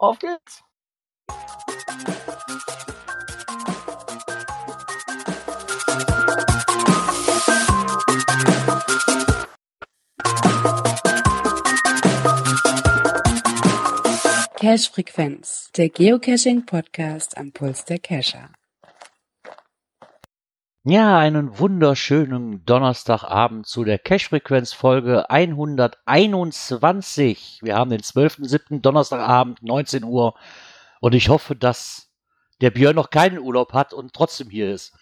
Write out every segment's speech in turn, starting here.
Auf geht's! Cache Frequenz, der Geocaching Podcast am Puls der Cacher. Ja, einen wunderschönen Donnerstagabend zu der Cache-Frequenz Folge 121. Wir haben den 12.07. Donnerstagabend, 19 Uhr. Und ich hoffe, dass der Björn noch keinen Urlaub hat und trotzdem hier ist.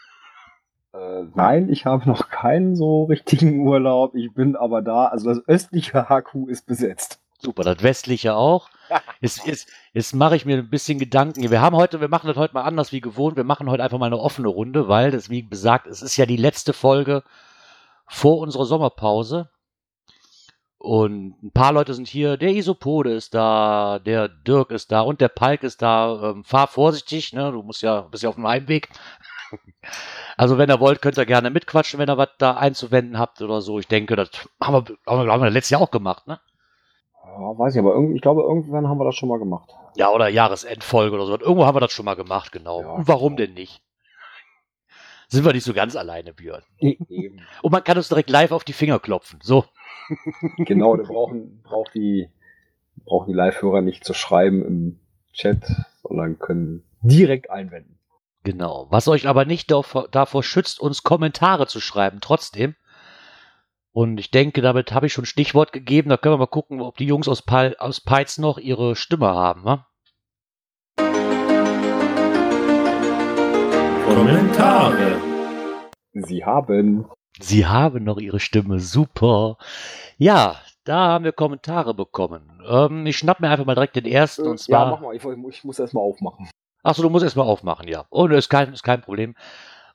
Äh, nein, ich habe noch keinen so richtigen Urlaub. Ich bin aber da. Also das östliche HQ ist besetzt. Super, das westliche auch. Jetzt, jetzt, jetzt mache ich mir ein bisschen Gedanken. Wir haben heute, wir machen das heute mal anders wie gewohnt. Wir machen heute einfach mal eine offene Runde, weil das, wie gesagt, es ist ja die letzte Folge vor unserer Sommerpause. Und ein paar Leute sind hier. Der Isopode ist da, der Dirk ist da und der Palk ist da. Ähm, fahr vorsichtig, ne? Du musst ja, bist ja auf dem Heimweg. Also wenn ihr wollt, könnt ihr gerne mitquatschen, wenn ihr was da einzuwenden habt oder so. Ich denke, das haben wir, haben wir, haben wir letztes Jahr auch gemacht, ne? Ja, weiß ich, aber irgendwie, ich glaube, irgendwann haben wir das schon mal gemacht. Ja, oder Jahresendfolge oder so. Irgendwo haben wir das schon mal gemacht, genau. Ja. Und warum denn nicht? Sind wir nicht so ganz alleine, Björn. Eben. Und man kann uns direkt live auf die Finger klopfen. So. genau, da brauchen, braucht die, brauchen die Live-Hörer nicht zu schreiben im Chat, sondern können direkt einwenden. Genau. Was euch aber nicht davor, davor schützt, uns Kommentare zu schreiben, trotzdem. Und ich denke, damit habe ich schon Stichwort gegeben. Da können wir mal gucken, ob die Jungs aus, Pal aus Peitz noch ihre Stimme haben. Wa? Kommentare. Sie haben. Sie haben noch ihre Stimme. Super. Ja, da haben wir Kommentare bekommen. Ähm, ich schnapp mir einfach mal direkt den ersten. Und zwar. ja, mach mal, ich, ich muss erst mal aufmachen. Achso, du musst erstmal aufmachen, ja. Oh, das ist kein, ist kein Problem.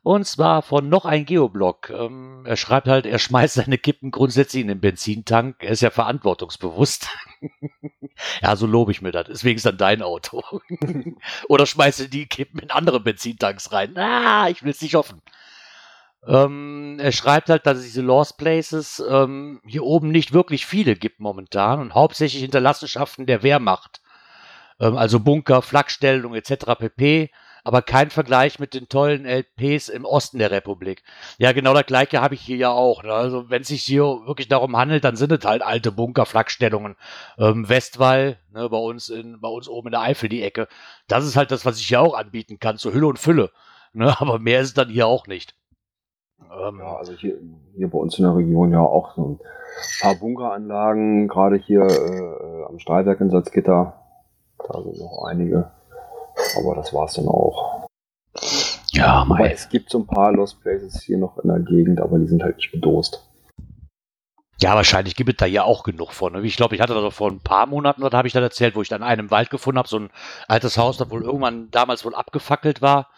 Und zwar von noch ein Geoblog. Ähm, er schreibt halt, er schmeißt seine Kippen grundsätzlich in den Benzintank. Er ist ja verantwortungsbewusst. ja, so lobe ich mir das. Deswegen ist dann dein Auto. Oder schmeißt du die Kippen in andere Benzintanks rein. Ah, ich will es nicht hoffen. Ähm, er schreibt halt, dass es diese Lost Places ähm, hier oben nicht wirklich viele gibt momentan und hauptsächlich Hinterlassenschaften der Wehrmacht. Ähm, also Bunker, Flakstellung etc. pp aber kein Vergleich mit den tollen LPs im Osten der Republik. Ja, genau das gleiche habe ich hier ja auch. Ne? Also wenn es sich hier wirklich darum handelt, dann sind es halt alte Bunker-Flakstellungen. Ähm, Westwall, ne, bei uns in, bei uns oben in der Eifel die Ecke. Das ist halt das, was ich hier auch anbieten kann, zur Hülle und Fülle. Ne? Aber mehr ist es dann hier auch nicht. Ähm, ja, also hier, hier bei uns in der Region ja auch so ein paar Bunkeranlagen, gerade hier äh, am Stahlwerk in Salzgitter. Da sind noch einige. Aber das war's dann auch. Ja, mei. es gibt so ein paar Lost Places hier noch in der Gegend, aber die sind halt nicht bedost. Ja, wahrscheinlich gibt es da ja auch genug von. Ich glaube, ich hatte da vor ein paar Monaten, da habe ich dann erzählt, wo ich dann einen Wald gefunden habe, so ein altes Haus, das wohl irgendwann damals wohl abgefackelt war.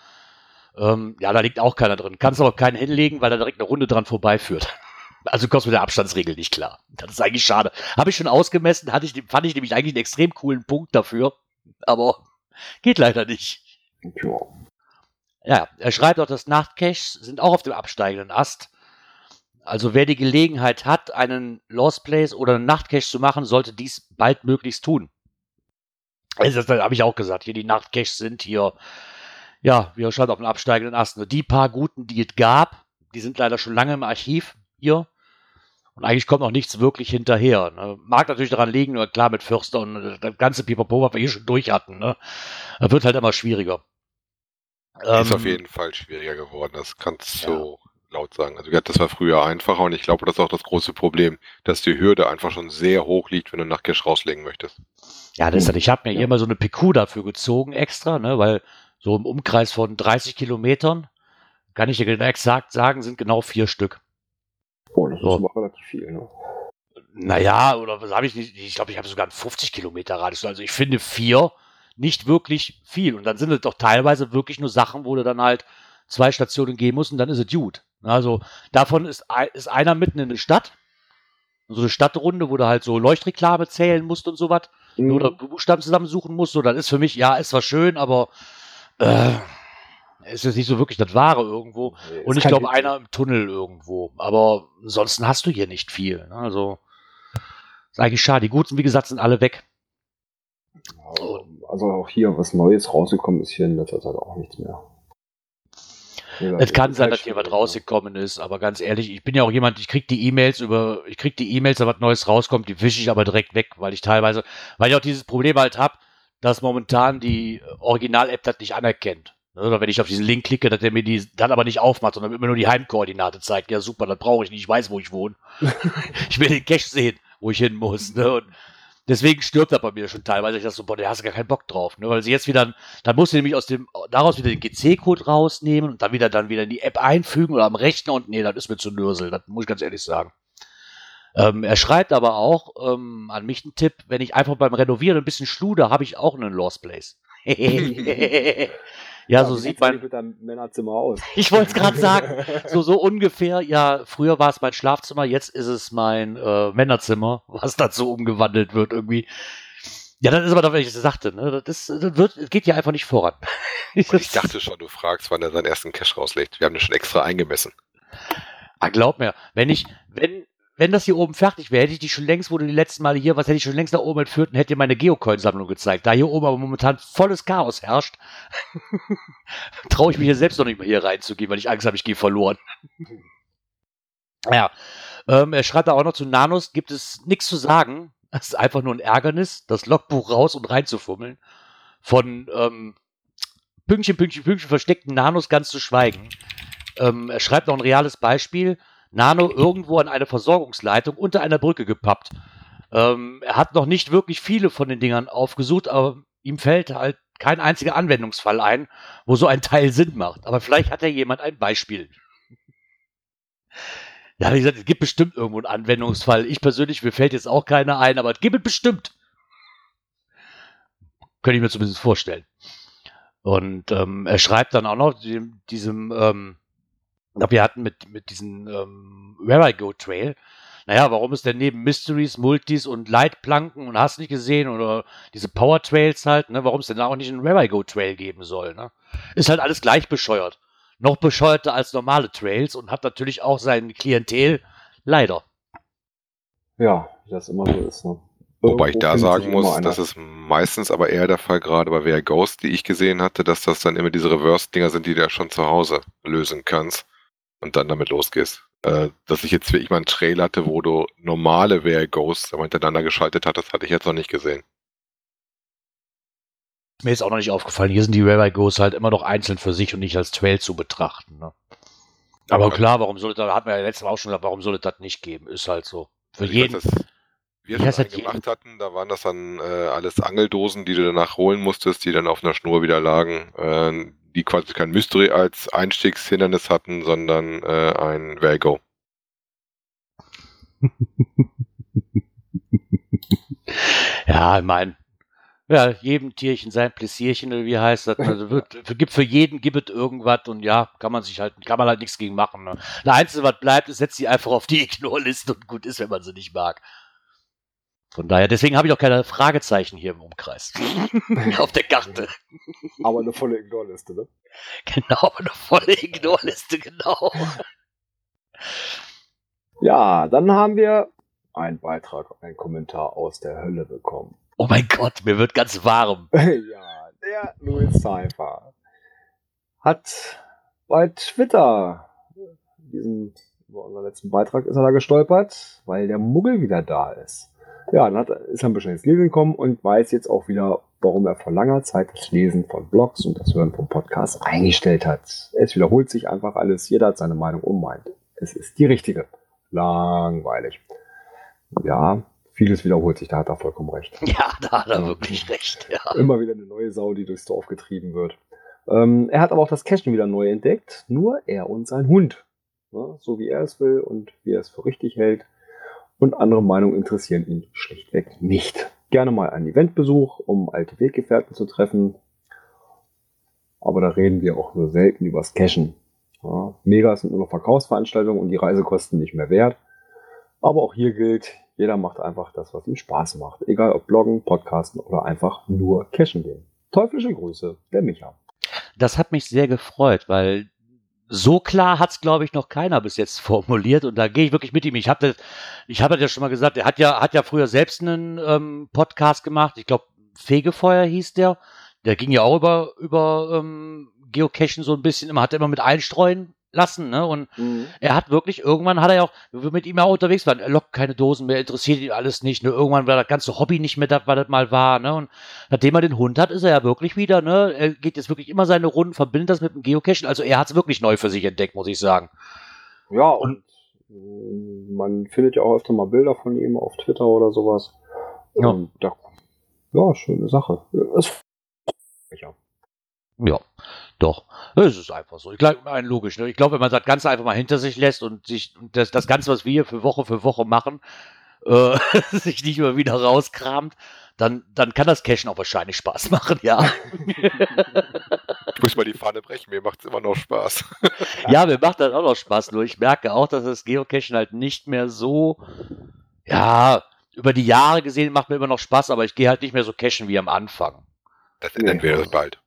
Ähm, ja, da liegt auch keiner drin. Kannst aber keinen hinlegen, weil da direkt eine Runde dran vorbeiführt. Also du kommst mit der Abstandsregel nicht klar. Das ist eigentlich schade. Habe ich schon ausgemessen, hatte ich, fand ich nämlich eigentlich einen extrem coolen Punkt dafür. Aber geht leider nicht. Ja. Ja, er schreibt auch, dass Nachtcaches sind auch auf dem absteigenden Ast. Also wer die Gelegenheit hat, einen Lost Place oder einen Nachtcache zu machen, sollte dies baldmöglichst tun. Also das habe ich auch gesagt. Hier die Nachtcaches sind hier, ja, er schreibt, auf dem absteigenden Ast. Nur die paar guten, die es gab, die sind leider schon lange im Archiv hier. Und eigentlich kommt noch nichts wirklich hinterher. Ne? Mag natürlich daran liegen, nur klar mit Fürster und das ganze Pipapo, was wir hier schon durch hatten. Ne? Das wird halt immer schwieriger. ist Ähm, auf jeden Fall schwieriger geworden, das kannst du so laut sagen. Also das war früher einfacher und ich glaube, das ist auch das große Problem, dass die Hürde einfach schon sehr hoch liegt, wenn du nach Cash rauslegen möchtest. Ja, das ist halt, ich habe mir Ja. hier mal so eine PQ dafür gezogen extra, ne, weil so im Umkreis von 30 Kilometern, kann ich dir genau exakt sagen, sind genau vier Stück. Oh, das So. ist aber relativ viel. Ne? Naja, oder was habe ich nicht? Ich glaube, ich habe sogar einen 50 Kilometer Radius. Also ich finde vier nicht wirklich viel. Und dann sind es doch teilweise wirklich nur Sachen, wo du dann halt zwei Stationen gehen musst und dann ist es gut. Also davon ist, ist einer mitten in der Stadt. So eine Stadtrunde, wo du halt so Leuchtreklame zählen musst und sowas. Mhm. oder Buchstaben zusammensuchen muss, so, das ist für mich, ja, ist zwar schön, aber äh, ist jetzt nicht so wirklich das Wahre irgendwo. Nee, Und ich glaube, einer im Tunnel irgendwo. Aber ansonsten hast du hier nicht viel. Ne? Also, ist eigentlich schade. Die Guten, wie gesagt, sind alle weg. Also auch hier was Neues rausgekommen ist hier in letzter Zeit auch nichts mehr. Es kann sein, dass hier was rausgekommen ist, aber ganz ehrlich, ich bin ja auch jemand, ich krieg die E-Mails über, ich krieg die E-Mails, da was Neues rauskommt, die wische ich aber direkt weg, weil ich teilweise, weil ich auch dieses Problem halt habe, dass momentan die Original-App das nicht anerkennt. Oder wenn ich auf diesen Link klicke, dass der mir die dann aber nicht aufmacht, sondern immer nur die Heimkoordinate zeigt. Ja, super, das brauche ich nicht. Ich weiß, wo ich wohne. ich will den Cache sehen, wo ich hin muss. Ne? Und deswegen stirbt er bei mir schon teilweise. Ich dachte so, boah, der hast gar keinen Bock drauf. Ne? Weil sie jetzt wieder, dann musst du nämlich aus dem, daraus wieder den GC-Code rausnehmen und dann wieder, dann wieder in die App einfügen oder am Rechner und nee, das ist mir zu nürsel. Das muss ich ganz ehrlich sagen. Ähm, er schreibt aber auch ähm, an mich einen Tipp, wenn ich einfach beim Renovieren ein bisschen schluder, habe ich auch einen Lost Place. Ja, ja so sieht mein mit deinem Männerzimmer aus. Ich wollte es gerade sagen, so so ungefähr. Ja, früher war es mein Schlafzimmer, jetzt ist es mein äh, Männerzimmer, was dazu umgewandelt wird irgendwie. Ja, das ist aber doch, wenn ich das sagte, ne? Das, das wird, geht ja einfach nicht voran. ich dachte schon, du fragst, wann er seinen ersten Cash rauslegt. Wir haben den schon extra eingemessen. Ah, glaub mir, wenn ich, wenn, wenn das hier oben fertig wäre, hätte ich die schon längst, wo du die letzten Male hier was hätte ich schon längst nach oben entführt und hätte dir meine Geocoin-Sammlung gezeigt. Da hier oben aber momentan volles Chaos herrscht, traue ich mich hier selbst noch nicht mehr hier reinzugehen, weil ich Angst habe, ich gehe verloren. ja, ähm, er schreibt da auch noch zu Nanos, gibt es nichts zu sagen. Es ist einfach nur ein Ärgernis, das Logbuch raus und reinzufummeln. Von ähm, Pünktchen, Pünktchen, Pünktchen versteckten Nanos ganz zu schweigen. Ähm, er schreibt noch ein reales Beispiel. Nano irgendwo an eine Versorgungsleitung unter einer Brücke gepappt. Ähm, er hat noch nicht wirklich viele von den Dingern aufgesucht, aber ihm fällt halt kein einziger Anwendungsfall ein, wo so ein Teil Sinn macht. Aber vielleicht hat ja jemand ein Beispiel. Ja, wie gesagt, es gibt bestimmt irgendwo einen Anwendungsfall. Ich persönlich, mir fällt jetzt auch keiner ein, aber es gibt es bestimmt. Könnte ich mir zumindest vorstellen. Und ähm, er schreibt dann auch noch diesem, diesem ähm, ich glaube, wir hatten mit, mit diesem ähm, Where I Go Trail, naja, warum ist denn neben Mysteries, Multis und Leitplanken und hast nicht gesehen oder diese Power Trails halt, ne, warum es denn da auch nicht einen Where I Go Trail geben soll, ne? Ist halt alles gleich bescheuert. Noch bescheuerter als normale Trails und hat natürlich auch sein Klientel, leider. Ja, wie das immer so ist, ne? Wobei ich da sagen muss, das ist meistens aber eher der Fall, gerade bei Wer Ghost, die ich gesehen hatte, dass das dann immer diese Reverse-Dinger sind, die du ja schon zu Hause lösen kannst und dann damit losgehst. Äh, dass ich jetzt wirklich mal einen Trail hatte, wo du normale Where Ghosts hintereinander geschaltet hattest, hatte ich jetzt noch nicht gesehen. Mir ist auch noch nicht aufgefallen, hier sind die Where Ghosts halt immer noch einzeln für sich und nicht als Trail zu betrachten. Ne? Aber okay. klar, warum soll es, da hatten wir ja letztes Mal auch schon gesagt, warum soll es das nicht geben? Ist halt so. Für jeden. Das, wir das halt gemacht hatten, da waren das dann äh, alles Angeldosen, die du danach holen musstest, die dann auf einer Schnur wieder lagen. Äh, die quasi kein Mystery als Einstiegshindernis hatten, sondern äh, ein Vago. ja, ich meine, ja, jedem Tierchen sein Pläsierchen wie heißt das? Also wird, gibt für jeden gibt es irgendwas und ja, kann man sich halt, kann man halt nichts gegen machen. Ne? Das Einzige, was bleibt, ist, setzt sie einfach auf die Ignore-Liste und gut ist, wenn man sie nicht mag. Von daher, deswegen habe ich auch keine Fragezeichen hier im Umkreis. Auf der Karte. Aber eine volle Ignore-Liste, ne? Genau, aber eine volle Ignore-Liste, genau. Ja, dann haben wir einen Beitrag, einen Kommentar aus der Hölle bekommen. Oh mein Gott, mir wird ganz warm. ja, der Louis Cypher hat bei Twitter diesen, über unseren letzten Beitrag ist er da gestolpert, weil der Muggel wieder da ist ja, dann hat, ist er ein bisschen ins Lesen gekommen und weiß jetzt auch wieder, warum er vor langer Zeit das Lesen von Blogs und das Hören von Podcasts eingestellt hat. Es wiederholt sich einfach alles. Jeder hat seine Meinung und meint, es ist die richtige. Langweilig. Ja, vieles wiederholt sich, da hat er vollkommen recht. Ja, da hat er wirklich recht. Ja. Immer wieder eine neue Sau, die durchs Dorf getrieben wird. Ähm, er hat aber auch das Cashen wieder neu entdeckt. Nur er und sein Hund. Ja, so wie er es will und wie er es für richtig hält und andere Meinungen interessieren ihn schlichtweg nicht. Gerne mal einen Eventbesuch, um alte Weggefährten zu treffen. Aber da reden wir auch nur selten übers Cashen. Ja, Megas sind nur noch Verkaufsveranstaltungen und die Reisekosten nicht mehr wert. Aber auch hier gilt, jeder macht einfach das, was ihm Spaß macht. Egal ob Bloggen, Podcasten oder einfach nur Cashen gehen. Teuflische Grüße, der Micha. Das hat mich sehr gefreut, weil so klar hat es, glaube ich, noch keiner bis jetzt formuliert und da gehe ich wirklich mit ihm. Ich habe ich habe ja schon mal gesagt, er hat ja, hat ja früher selbst einen ähm, Podcast gemacht. Ich glaube, Fegefeuer hieß der. Der ging ja auch über, über ähm, Geocachen so ein bisschen, immer hat immer mit einstreuen lassen, ne? Und mhm. er hat wirklich, irgendwann hat er ja auch, wir mit ihm auch unterwegs waren, er lockt keine Dosen mehr, interessiert ihn alles nicht, ne? Irgendwann war das ganze Hobby nicht mehr das, was das mal war, ne? Und nachdem er den Hund hat, ist er ja wirklich wieder, ne? Er geht jetzt wirklich immer seine Runden, verbindet das mit dem Geocachen, also er hat es wirklich neu für sich entdeckt, muss ich sagen. Ja, und, und man findet ja auch öfter mal Bilder von ihm auf Twitter oder sowas. Ja. Und da, ja, schöne Sache. Es, ja. Doch. Es ist einfach so. Ich glaube, logisch. Ne? Ich glaube, wenn man das Ganze einfach mal hinter sich lässt und sich und das, das Ganze, was wir hier für Woche für Woche machen, äh, sich nicht immer wieder rauskramt, dann, dann kann das Cashen auch wahrscheinlich Spaß machen, ja. Ich muss mal die Fahne brechen, mir macht es immer noch Spaß. ja, mir macht das auch noch Spaß, nur ich merke auch, dass das Geocachen halt nicht mehr so, ja, über die Jahre gesehen macht mir immer noch Spaß, aber ich gehe halt nicht mehr so cashen wie am Anfang. Das ändern wir bald.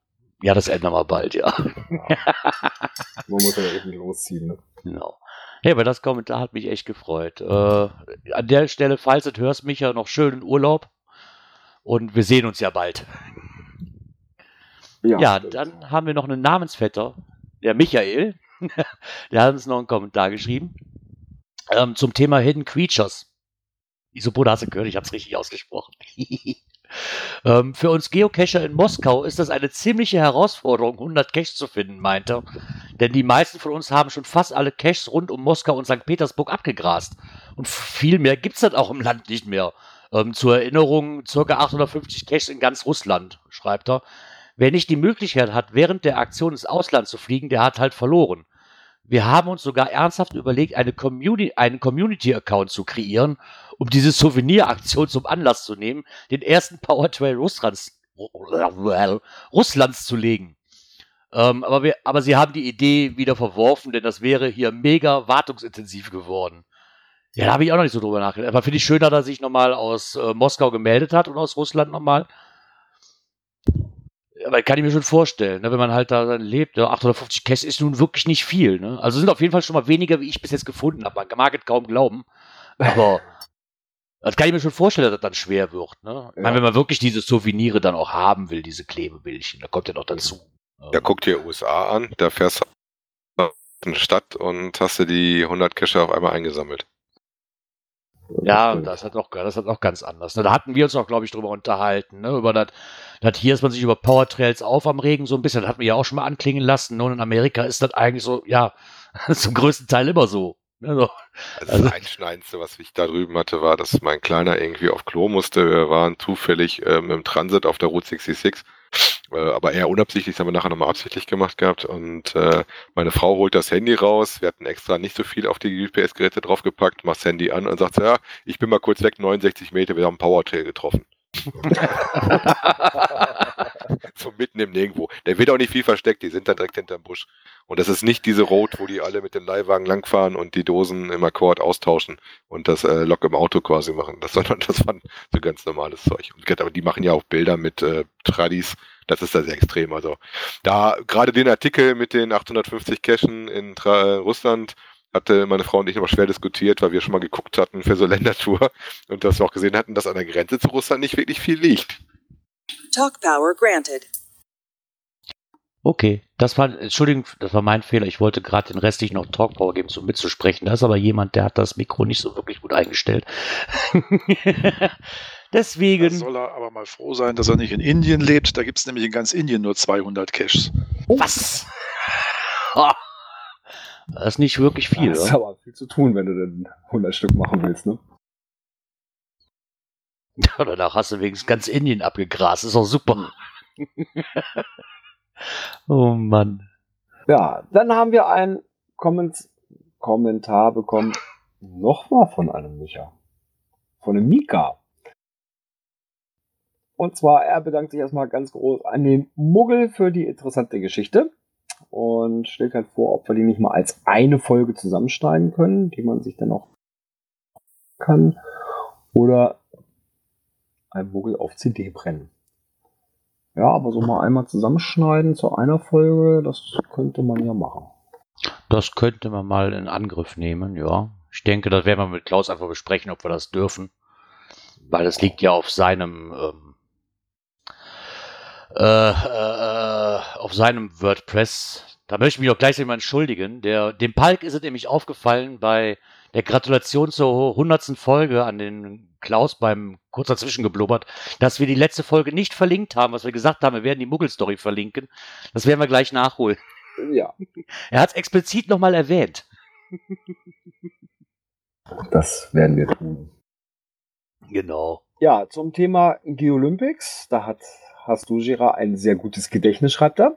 Ja, das ändern wir bald, ja. ja. Man muss ja irgendwie losziehen, ne? Genau. Ja, aber das Kommentar hat mich echt gefreut. Äh, an der Stelle, falls du hörst, mich ja noch schönen Urlaub. Und wir sehen uns ja bald. Ja, ja dann haben wir noch einen Namensvetter, der Michael. der hat uns noch einen Kommentar geschrieben. Ähm, zum Thema Hidden Creatures. Isobode hast du gehört, ich habe es richtig ausgesprochen. Ähm, für uns Geocacher in Moskau ist das eine ziemliche Herausforderung, 100 Caches zu finden, meint er. Denn die meisten von uns haben schon fast alle Caches rund um Moskau und St. Petersburg abgegrast. Und viel mehr gibt es dann auch im Land nicht mehr. Ähm, zur Erinnerung, ca. 850 Caches in ganz Russland, schreibt er. Wer nicht die Möglichkeit hat, während der Aktion ins Ausland zu fliegen, der hat halt verloren. Wir haben uns sogar ernsthaft überlegt, eine Community, einen Community-Account zu kreieren, um diese Souveniraktion zum Anlass zu nehmen, den ersten Powertrail Russlands, Russlands zu legen. Ähm, aber, wir, aber sie haben die Idee wieder verworfen, denn das wäre hier mega wartungsintensiv geworden. Ja, da habe ich auch noch nicht so drüber nachgedacht. Aber finde ich schön, dass er sich nochmal aus äh, Moskau gemeldet hat und aus Russland nochmal. Aber kann ich mir schon vorstellen, ne, wenn man halt da lebt. Ja, 850 Cash ist nun wirklich nicht viel. Ne? Also sind auf jeden Fall schon mal weniger, wie ich bis jetzt gefunden habe. Man mag es kaum glauben. Aber das kann ich mir schon vorstellen, dass das dann schwer wird. Ne? Ja. Meine, wenn man wirklich diese Souvenire dann auch haben will, diese Klebebildchen, da kommt ja noch dazu. Ja, guck dir USA an, da fährst du in eine Stadt und hast du die 100 Cache auf einmal eingesammelt. Ja, das hat auch, das hat auch ganz anders. Ne? Da hatten wir uns auch, glaube ich, drüber unterhalten. Ne? Über das, hier ist man sich über Powertrails auf am Regen so ein bisschen. Das hatten wir ja auch schon mal anklingen lassen. Nun in Amerika ist das eigentlich so, ja, zum größten Teil immer so. Also, also das Einschneidendste, was ich da drüben hatte, war, dass mein Kleiner irgendwie auf Klo musste. Wir waren zufällig ähm, im Transit auf der Route 66 äh, aber eher unabsichtlich, das haben wir nachher nochmal absichtlich gemacht gehabt. Und äh, meine Frau holt das Handy raus. Wir hatten extra nicht so viel auf die GPS-Geräte draufgepackt, macht das Handy an und sagt, ja, ich bin mal kurz weg, 69 Meter, wir haben einen Powertrail getroffen. so mitten im Nirgendwo. Der wird auch nicht viel versteckt, die sind dann direkt hinterm Busch. Und das ist nicht diese Road, wo die alle mit den Leihwagen langfahren und die Dosen im Akkord austauschen und das äh, Lok im Auto quasi machen. Das, sondern das war so ganz normales Zeug. Aber die machen ja auch Bilder mit äh, Tradis. Das ist da sehr extrem. Also da gerade den Artikel mit den 850 Cachen in Tra Russland hatte meine Frau und ich immer schwer diskutiert, weil wir schon mal geguckt hatten für so Ländertour und wir auch gesehen hatten, dass an der Grenze zu Russland nicht wirklich viel liegt. Talk Power granted. Okay, das war, Entschuldigung, das war mein Fehler. Ich wollte gerade den restlichen noch Talkpower geben, um mitzusprechen. Da ist aber jemand, der hat das Mikro nicht so wirklich gut eingestellt. Deswegen. Da soll er aber mal froh sein, dass er nicht in Indien lebt. Da gibt es nämlich in ganz Indien nur 200 Caches. Was? Das ist nicht wirklich viel. Das ist aber viel zu tun, wenn du denn 100 Stück machen willst, ne? Ja, danach hast du wenigstens ganz Indien abgegrast. Ist auch super. oh Mann. Ja, dann haben wir einen Komment Kommentar bekommen. Nochmal von einem Micha. Von einem Mika. Und zwar, er bedankt sich erstmal ganz groß an den Muggel für die interessante Geschichte und stellt halt vor, ob wir die nicht mal als eine Folge zusammenschneiden können, die man sich dann auch kann. Oder ein Muggel auf CD brennen. Ja, aber so mal einmal zusammenschneiden zu einer Folge, das könnte man ja machen. Das könnte man mal in Angriff nehmen, ja. Ich denke, das werden wir mit Klaus einfach besprechen, ob wir das dürfen. Weil das liegt ja auf seinem ähm, äh, äh, auf seinem WordPress. Da möchte ich mich auch gleich mal entschuldigen. Der, dem Palk ist es nämlich aufgefallen bei der Gratulation zur 100. Folge an den Klaus beim kurz dazwischen geblubbert, dass wir die letzte Folge nicht verlinkt haben, was wir gesagt haben, wir werden die Muggel-Story verlinken. Das werden wir gleich nachholen. Ja. Er hat es explizit nochmal erwähnt. Das werden wir tun. Genau. Ja, zum Thema Geolympics, da hat, hast du, Gera, ein sehr gutes Gedächtnis, schreibt er.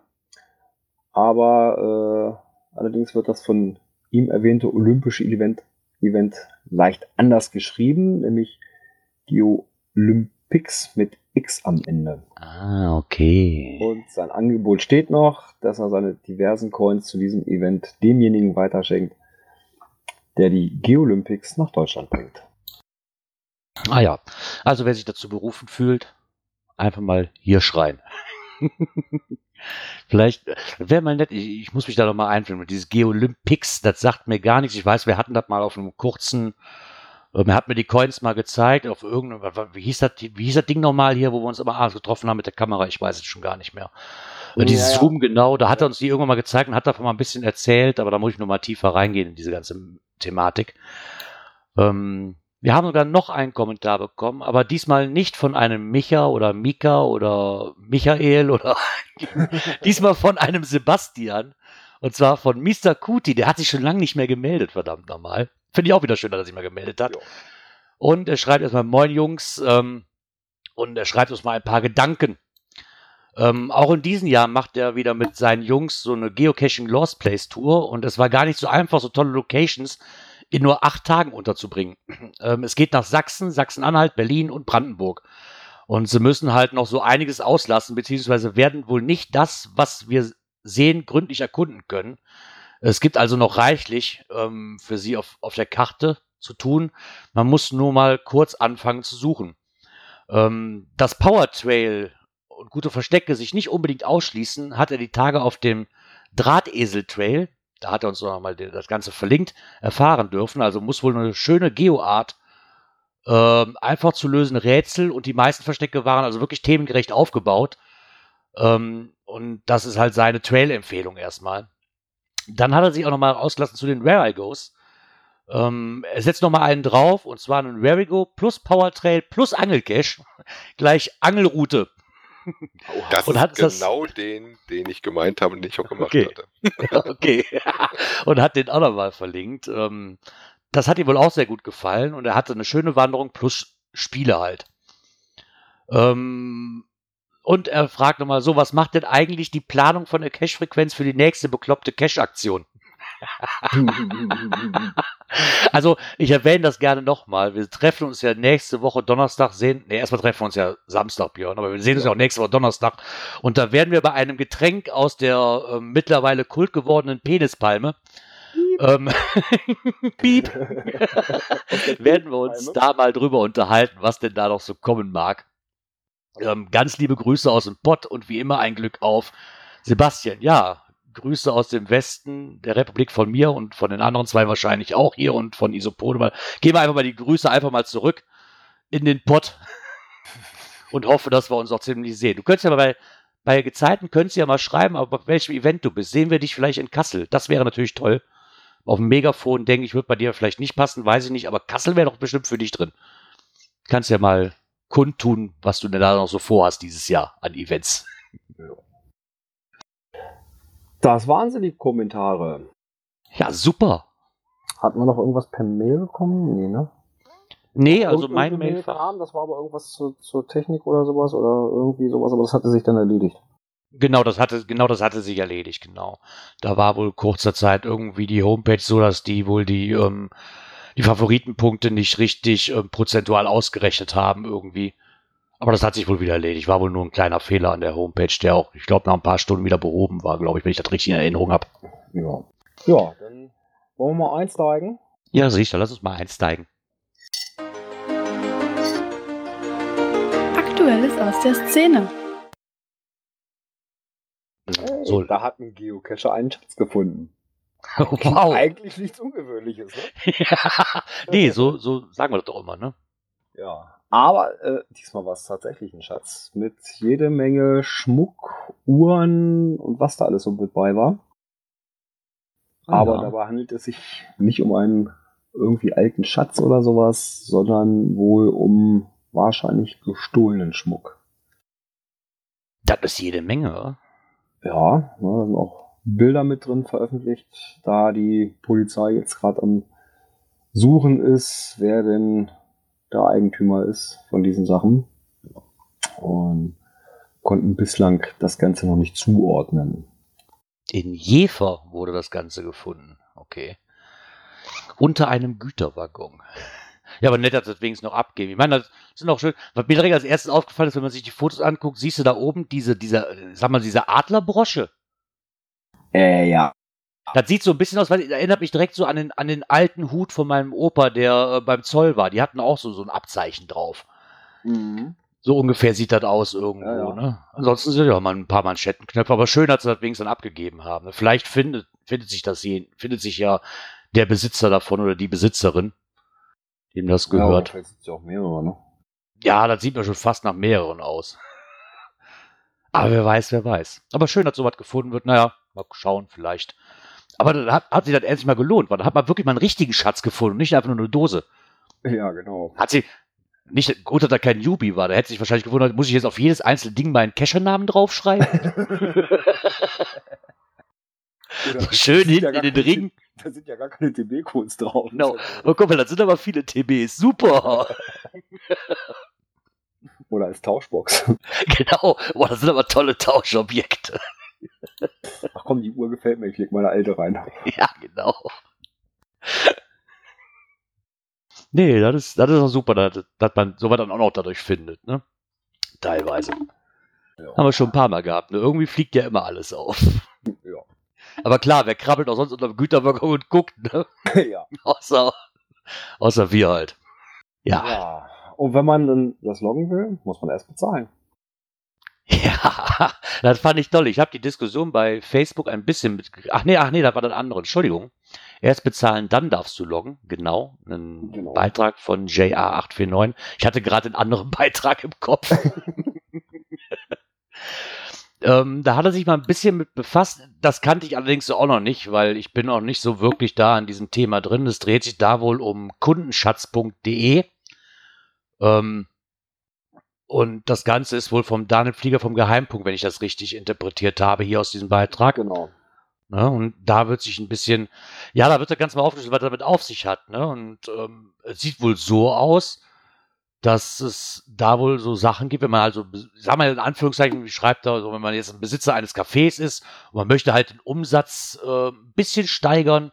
Aber äh, allerdings wird das von ihm erwähnte olympische Event, Event leicht anders geschrieben, nämlich Geolympics mit X am Ende. Ah, okay. Und sein Angebot steht noch, dass er seine diversen Coins zu diesem Event demjenigen weiterschenkt, der die Geolympics nach Deutschland bringt. Ah ja, also wer sich dazu berufen fühlt, einfach mal hier schreien. Vielleicht wäre mal nett, ich, ich, muss mich da noch mal einführen. Dieses Geolympics, das sagt mir gar nichts. Ich weiß, wir hatten das mal auf einem kurzen, äh, er hat mir die Coins mal gezeigt, auf irgendeinem, wie hieß das, wie hieß das Ding nochmal hier, wo wir uns immer abends getroffen haben mit der Kamera, ich weiß es schon gar nicht mehr. Ja, dieses Zoom, genau, da hat er uns die irgendwann mal gezeigt und hat davon mal ein bisschen erzählt, aber da muss ich noch mal tiefer reingehen in diese ganze Thematik. Ähm, wir haben sogar noch einen Kommentar bekommen, aber diesmal nicht von einem Micha oder Mika oder Michael oder diesmal von einem Sebastian. Und zwar von Mr. Kuti, der hat sich schon lange nicht mehr gemeldet, verdammt nochmal. Finde ich auch wieder schön, dass er sich mal gemeldet hat. Jo. Und er schreibt erstmal, moin Jungs, ähm, und er schreibt uns mal ein paar Gedanken. Ähm, auch in diesem Jahr macht er wieder mit seinen Jungs so eine Geocaching Lost Place Tour und es war gar nicht so einfach, so tolle Locations in nur acht Tagen unterzubringen. Ähm, es geht nach Sachsen, Sachsen-Anhalt, Berlin und Brandenburg. Und sie müssen halt noch so einiges auslassen, beziehungsweise werden wohl nicht das, was wir sehen, gründlich erkunden können. Es gibt also noch reichlich ähm, für sie auf, auf der Karte zu tun. Man muss nur mal kurz anfangen zu suchen. Ähm, das Power Trail und gute Verstecke sich nicht unbedingt ausschließen, hat er die Tage auf dem Drahtesel Trail da hat er uns noch mal das Ganze verlinkt, erfahren dürfen. Also muss wohl eine schöne Geoart ähm, einfach zu lösen Rätsel und die meisten Verstecke waren also wirklich themengerecht aufgebaut. Ähm, und das ist halt seine Trail-Empfehlung erstmal. Dann hat er sich auch nochmal ausgelassen zu den Where I Goes. Ähm, er setzt nochmal einen drauf und zwar einen Where I Go plus Power Trail plus Angelcache gleich Angelroute. Das und ist genau das... den, den ich gemeint habe und den ich auch gemacht okay. hatte. okay. und hat den auch nochmal verlinkt. Ähm, das hat ihm wohl auch sehr gut gefallen und er hatte eine schöne Wanderung plus Spiele halt. Ähm, und er fragt nochmal so, was macht denn eigentlich die Planung von der Cache-Frequenz für die nächste bekloppte Cache-Aktion? also, ich erwähne das gerne nochmal. Wir treffen uns ja nächste Woche Donnerstag sehen. Ne, erstmal treffen wir uns ja Samstag, Björn, aber wir sehen uns ja auch nächste Woche Donnerstag. Und da werden wir bei einem Getränk aus der äh, mittlerweile kult gewordenen Penispalme. Ähm, Piep. werden wir uns da mal drüber unterhalten, was denn da noch so kommen mag. Ähm, ganz liebe Grüße aus dem Pott und wie immer ein Glück auf Sebastian. Ja, Grüße aus dem Westen der Republik von mir und von den anderen zwei wahrscheinlich auch hier und von Isopode. Geben wir einfach mal die Grüße einfach mal zurück in den Pott und hoffe, dass wir uns auch ziemlich sehen. Du könntest ja mal bei, bei Gezeiten könntest ja mal schreiben, aber auf welchem Event du bist. Sehen wir dich vielleicht in Kassel. Das wäre natürlich toll. Auf dem Megafon, denke ich, wird bei dir vielleicht nicht passen, weiß ich nicht, aber Kassel wäre doch bestimmt für dich drin. Kannst ja mal kundtun, was du denn da noch so vorhast dieses Jahr an Events. Ja. Das waren sie, die Kommentare. Ja, super. Hatten wir noch irgendwas per Mail bekommen? Nee, ne? Nee, also mein Mail. Kam, das war aber irgendwas zu, zur Technik oder sowas oder irgendwie sowas, aber das hatte sich dann erledigt. Genau, das hatte, genau das hatte sich erledigt, genau. Da war wohl kurzer Zeit irgendwie die Homepage so, dass die wohl die, ähm, die Favoritenpunkte nicht richtig ähm, prozentual ausgerechnet haben irgendwie. Aber das hat sich wohl wieder erledigt. War wohl nur ein kleiner Fehler an der Homepage, der auch, ich glaube, nach ein paar Stunden wieder behoben war, glaube ich, wenn ich das richtig in Erinnerung habe. Ja. Ja, dann wollen wir mal einsteigen. Ja, sicher, lass uns mal einsteigen. Aktuelles aus der Szene. Hey, so. Da hat ein Geocacher einen Schatz gefunden. wow. Eigentlich nichts Ungewöhnliches, ne? ja. Nee, so, so sagen wir das doch immer, ne? Ja. Aber äh, diesmal war es tatsächlich ein Schatz mit jede Menge Schmuck, Uhren und was da alles so mit bei war. Aber ja. dabei handelt es sich nicht um einen irgendwie alten Schatz oder sowas, sondern wohl um wahrscheinlich gestohlenen Schmuck. Das ist jede Menge, oder? Ja, ne, da sind auch Bilder mit drin veröffentlicht, da die Polizei jetzt gerade am Suchen ist, wer denn der Eigentümer ist von diesen Sachen. Und konnten bislang das Ganze noch nicht zuordnen. In Jever wurde das Ganze gefunden. Okay. Unter einem Güterwaggon. Ja, aber nett, dass das wenigstens noch abgeben. Ich meine, das sind auch schön. Was mir direkt als erstes aufgefallen ist, wenn man sich die Fotos anguckt, siehst du da oben diese, diese, sag mal, diese Adlerbrosche. Äh, ja. Das sieht so ein bisschen aus, weil erinnert mich direkt so an den, an den alten Hut von meinem Opa, der äh, beim Zoll war. Die hatten auch so, so ein Abzeichen drauf. Mhm. So ungefähr sieht das aus irgendwo. Ja, ja. Ne? Ansonsten sind ja mal ein paar Manschettenknöpfe, aber schön, dass sie das wenigstens dann abgegeben haben. Ne? Vielleicht findet, findet sich das je, findet sich ja der Besitzer davon oder die Besitzerin, dem das gehört. Ja, vielleicht sind ja auch mehrere, ne? Ja, das sieht mir schon fast nach mehreren aus. Aber wer weiß, wer weiß. Aber schön, dass sowas gefunden wird. Naja, mal schauen, vielleicht. Aber dann hat, hat sich das endlich mal gelohnt, weil da hat man wirklich mal einen richtigen Schatz gefunden, nicht einfach nur eine Dose. Ja, genau. Hat sie, nicht gut, dass da kein Newbie war. Da hätte sich wahrscheinlich gewundert, muss ich jetzt auf jedes einzelne Ding meinen Cacher-Namen draufschreiben? so schön hinten ja in den Ring. Da sind ja gar keine TB-Codes drauf. Genau. Oh, guck mal, da sind aber viele TBs. Super. Oder als Tauschbox. Genau. Boah, das sind aber tolle Tauschobjekte. Ach komm, die Uhr gefällt mir. Ich leg meine alte rein. Ja, genau. Nee, das ist, das ist auch super, dass, dass man sowas dann auch noch dadurch findet, ne? Teilweise. Ja. Haben wir schon ein paar Mal gehabt. Ne? Irgendwie fliegt ja immer alles auf. Ja. Aber klar, wer krabbelt auch sonst unter dem Güterwaggon und guckt, ne? Ja. außer, außer wir halt. Ja. ja. Und wenn man dann das loggen will, muss man erst bezahlen. Ja, das fand ich toll. Ich habe die Diskussion bei Facebook ein bisschen mit. Ach nee, ach nee, da war das andere. Entschuldigung. Erst bezahlen, dann darfst du loggen. Genau. Ein genau. Beitrag von JA849. Ich hatte gerade einen anderen Beitrag im Kopf. ähm, da hat er sich mal ein bisschen mit befasst. Das kannte ich allerdings auch noch nicht, weil ich bin auch nicht so wirklich da an diesem Thema drin. Es dreht sich da wohl um kundenschatz.de. Ähm, und das Ganze ist wohl vom Daniel Flieger vom Geheimpunkt, wenn ich das richtig interpretiert habe, hier aus diesem Beitrag. Genau. Ne? Und da wird sich ein bisschen, ja, da wird er ganz mal aufgeschlüsselt, was er damit auf sich hat. Ne? Und ähm, es sieht wohl so aus, dass es da wohl so Sachen gibt, wenn man also, sagen wir in Anführungszeichen, wie schreibt er, so, wenn man jetzt ein Besitzer eines Cafés ist und man möchte halt den Umsatz äh, ein bisschen steigern,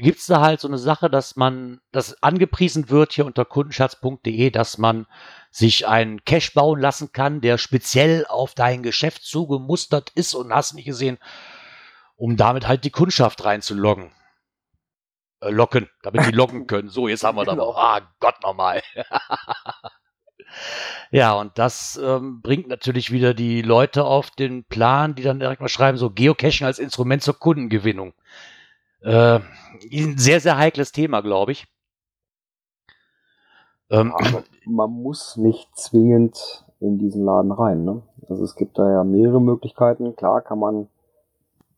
gibt es da halt so eine Sache, dass man, das angepriesen wird hier unter kundenschatz.de, dass man sich einen Cache bauen lassen kann, der speziell auf dein Geschäft zugemustert ist und hast nicht gesehen, um damit halt die Kundschaft reinzuloggen. Äh, locken, damit die loggen können. So, jetzt haben wir genau. da noch. Ah, Gott nochmal. ja, und das ähm, bringt natürlich wieder die Leute auf den Plan, die dann direkt mal schreiben, so Geocaching als Instrument zur Kundengewinnung. Äh, ein sehr, sehr heikles Thema, glaube ich. Ähm, ja, man muss nicht zwingend in diesen Laden rein. Ne? Also es gibt da ja mehrere Möglichkeiten. Klar kann man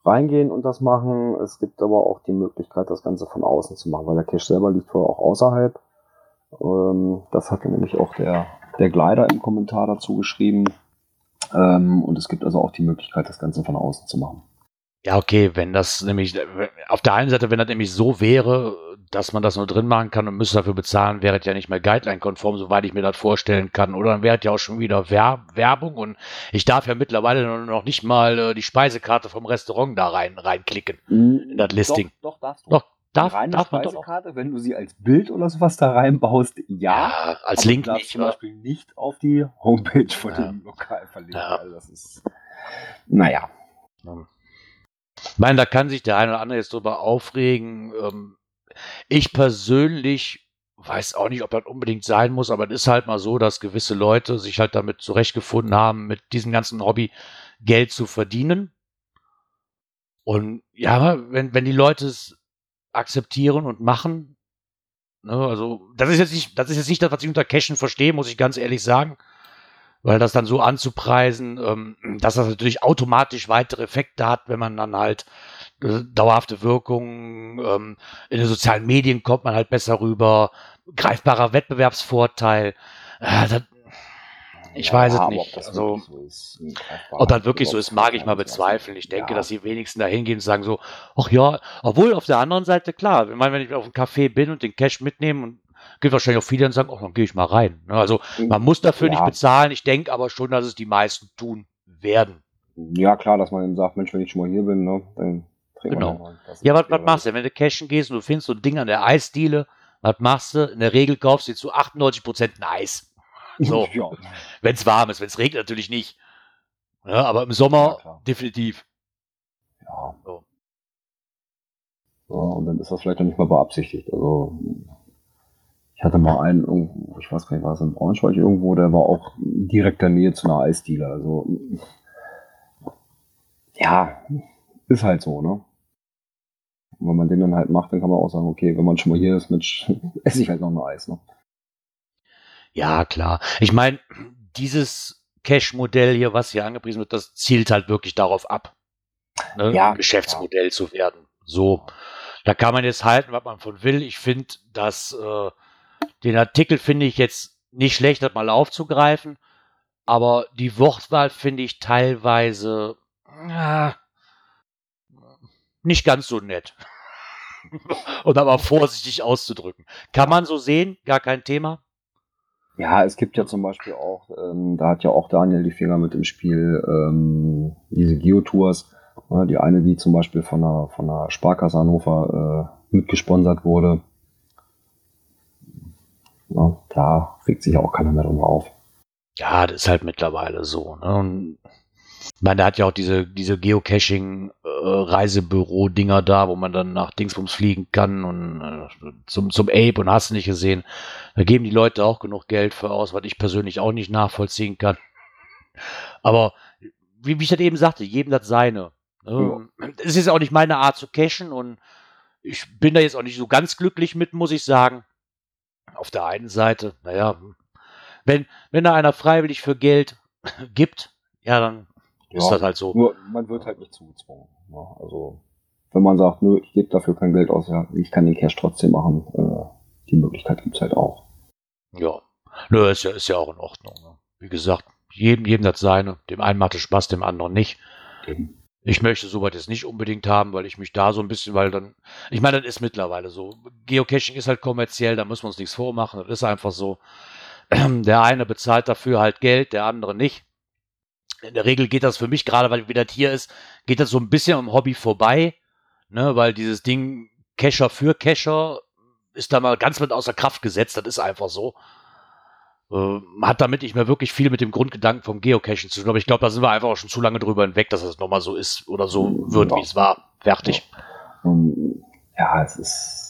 reingehen und das machen. Es gibt aber auch die Möglichkeit, das Ganze von außen zu machen, weil der Cache selber liegt vorher auch außerhalb. Ähm, das hatte nämlich auch der, der Glider im Kommentar dazu geschrieben. Ähm, und es gibt also auch die Möglichkeit, das Ganze von außen zu machen. Ja, okay, wenn das nämlich, auf der einen Seite, wenn das nämlich so wäre, dass man das nur drin machen kann und müsste dafür bezahlen, wäre es ja nicht mehr Guideline-konform, soweit ich mir das vorstellen kann. Oder dann wäre es ja auch schon wieder Wer Werbung und ich darf ja mittlerweile noch nicht mal äh, die Speisekarte vom Restaurant da rein reinklicken mhm, in das Listing. Doch, doch darfst du. Doch, darf, reine darf Speisekarte, wenn du sie als Bild oder sowas da reinbaust, ja. ja als Link nicht. Zum Beispiel nicht auf die Homepage von ja. dem Lokal verlegen. Ja. Also das ist, naja. Ich meine, da kann sich der eine oder andere jetzt drüber aufregen. Ähm, ich persönlich weiß auch nicht, ob das unbedingt sein muss, aber es ist halt mal so, dass gewisse Leute sich halt damit zurechtgefunden haben, mit diesem ganzen Hobby Geld zu verdienen. Und ja, wenn, wenn die Leute es akzeptieren und machen, Ne? Also, das ist jetzt nicht, das ist jetzt nicht das, was ich unter Cashen verstehe, muss ich ganz ehrlich sagen. Weil das dann so anzupreisen, ähm, dass das natürlich automatisch weitere Effekte hat, wenn man dann halt äh, dauerhafte Wirkungen, ähm, in den sozialen Medien kommt man halt besser rüber, greifbarer Wettbewerbsvorteil. Äh, das, ich ja, weiß es nicht. Ob also, so ist, ob das wirklich so ist, mag ich mal bezweifeln. Ich denke, ja. dass die wenigsten da hingehen und sagen so, ach ja, obwohl auf der anderen Seite, klar, ich meine, wenn ich auf einem Café bin und den Cash mitnehme und gibt wahrscheinlich auch viele, die sagen, ach, dann gehe ich mal rein. Ne, also man muss dafür ja. nicht bezahlen. Ich denke aber schon, dass es die meisten tun werden. Ja, klar, dass man eben sagt, Mensch, wenn ich schon mal hier bin, ne, dann Genau. Mal, ja, was, was machst du, wenn du cashen gehst und du findest so ein Ding an der Eisdiele, was machst du? In der Regel kaufst du zu 98% ein Eis. So. ja. Wenn es warm ist, wenn es regnet natürlich nicht. Ja, aber im Sommer ja, definitiv. Ja. So. ja. Und dann ist das vielleicht noch nicht mal beabsichtigt. Also ich hatte mal einen, ich weiß gar nicht, war es in Braunschweig irgendwo, der war auch direkt in der Nähe zu einer Eisdiele. Also ja, ist halt so, ne? Und wenn man den dann halt macht, dann kann man auch sagen, okay, wenn man schon mal hier ist, Mensch, esse ich halt noch ein Eis, ne? Ja, klar. Ich meine, dieses Cash-Modell hier, was hier angepriesen wird, das zielt halt wirklich darauf ab, ne? ja, Geschäftsmodell ja. zu werden. So, da kann man jetzt halten, was man von will. Ich finde, dass äh, den Artikel finde ich jetzt nicht schlecht, das mal aufzugreifen, aber die Wortwahl finde ich teilweise äh, nicht ganz so nett. Und aber vorsichtig auszudrücken. Kann man so sehen, gar kein Thema. Ja, es gibt ja zum Beispiel auch, ähm, da hat ja auch Daniel die Finger mit im Spiel, ähm, diese Geotours. Äh, die eine, die zum Beispiel von der, von der Sparkasse Hannover äh, mitgesponsert wurde. Ja, da regt sich auch keiner mehr drum auf. Ja, das ist halt mittlerweile so. Ne? Und ich meine, der hat ja auch diese, diese Geocaching-Reisebüro-Dinger äh, da, wo man dann nach Dingsbums fliegen kann und äh, zum, zum Ape und hast nicht gesehen. Da geben die Leute auch genug Geld für aus, was ich persönlich auch nicht nachvollziehen kann. Aber wie, wie ich das eben sagte, jedem das seine. Ne? Ja. Es ist auch nicht meine Art zu cashen und ich bin da jetzt auch nicht so ganz glücklich mit, muss ich sagen. Auf der einen Seite, naja, wenn, wenn da einer freiwillig für Geld gibt, ja, dann ja, ist das halt so. Nur, man wird halt nicht zugezwungen. Ja, ne? also, wenn man sagt, nö, ich gebe dafür kein Geld aus, ja, ich kann den Cash trotzdem machen, äh, die Möglichkeit gibt's halt auch. Ja, nö, ist ja, ist ja auch in Ordnung. Ne? Wie gesagt, jedem, jedem das seine. Dem einen macht es Spaß, dem anderen nicht. Eben. Ich möchte soweit jetzt nicht unbedingt haben, weil ich mich da so ein bisschen, weil dann, ich meine, das ist mittlerweile so. Geocaching ist halt kommerziell, da müssen wir uns nichts vormachen. Das ist einfach so. Der eine bezahlt dafür halt Geld, der andere nicht in der Regel geht das für mich, gerade weil wieder hier ist, geht das so ein bisschen am Hobby vorbei, ne, weil dieses Ding Cacher für Cacher ist da mal ganz mit außer Kraft gesetzt, das ist einfach so. Äh, hat damit nicht mehr wirklich viel mit dem Grundgedanken vom Geocaching zu tun, aber ich glaube, da sind wir einfach auch schon zu lange drüber hinweg, dass das nochmal so ist oder so wird, ja. wie es war. Fertig. Ja, es ist.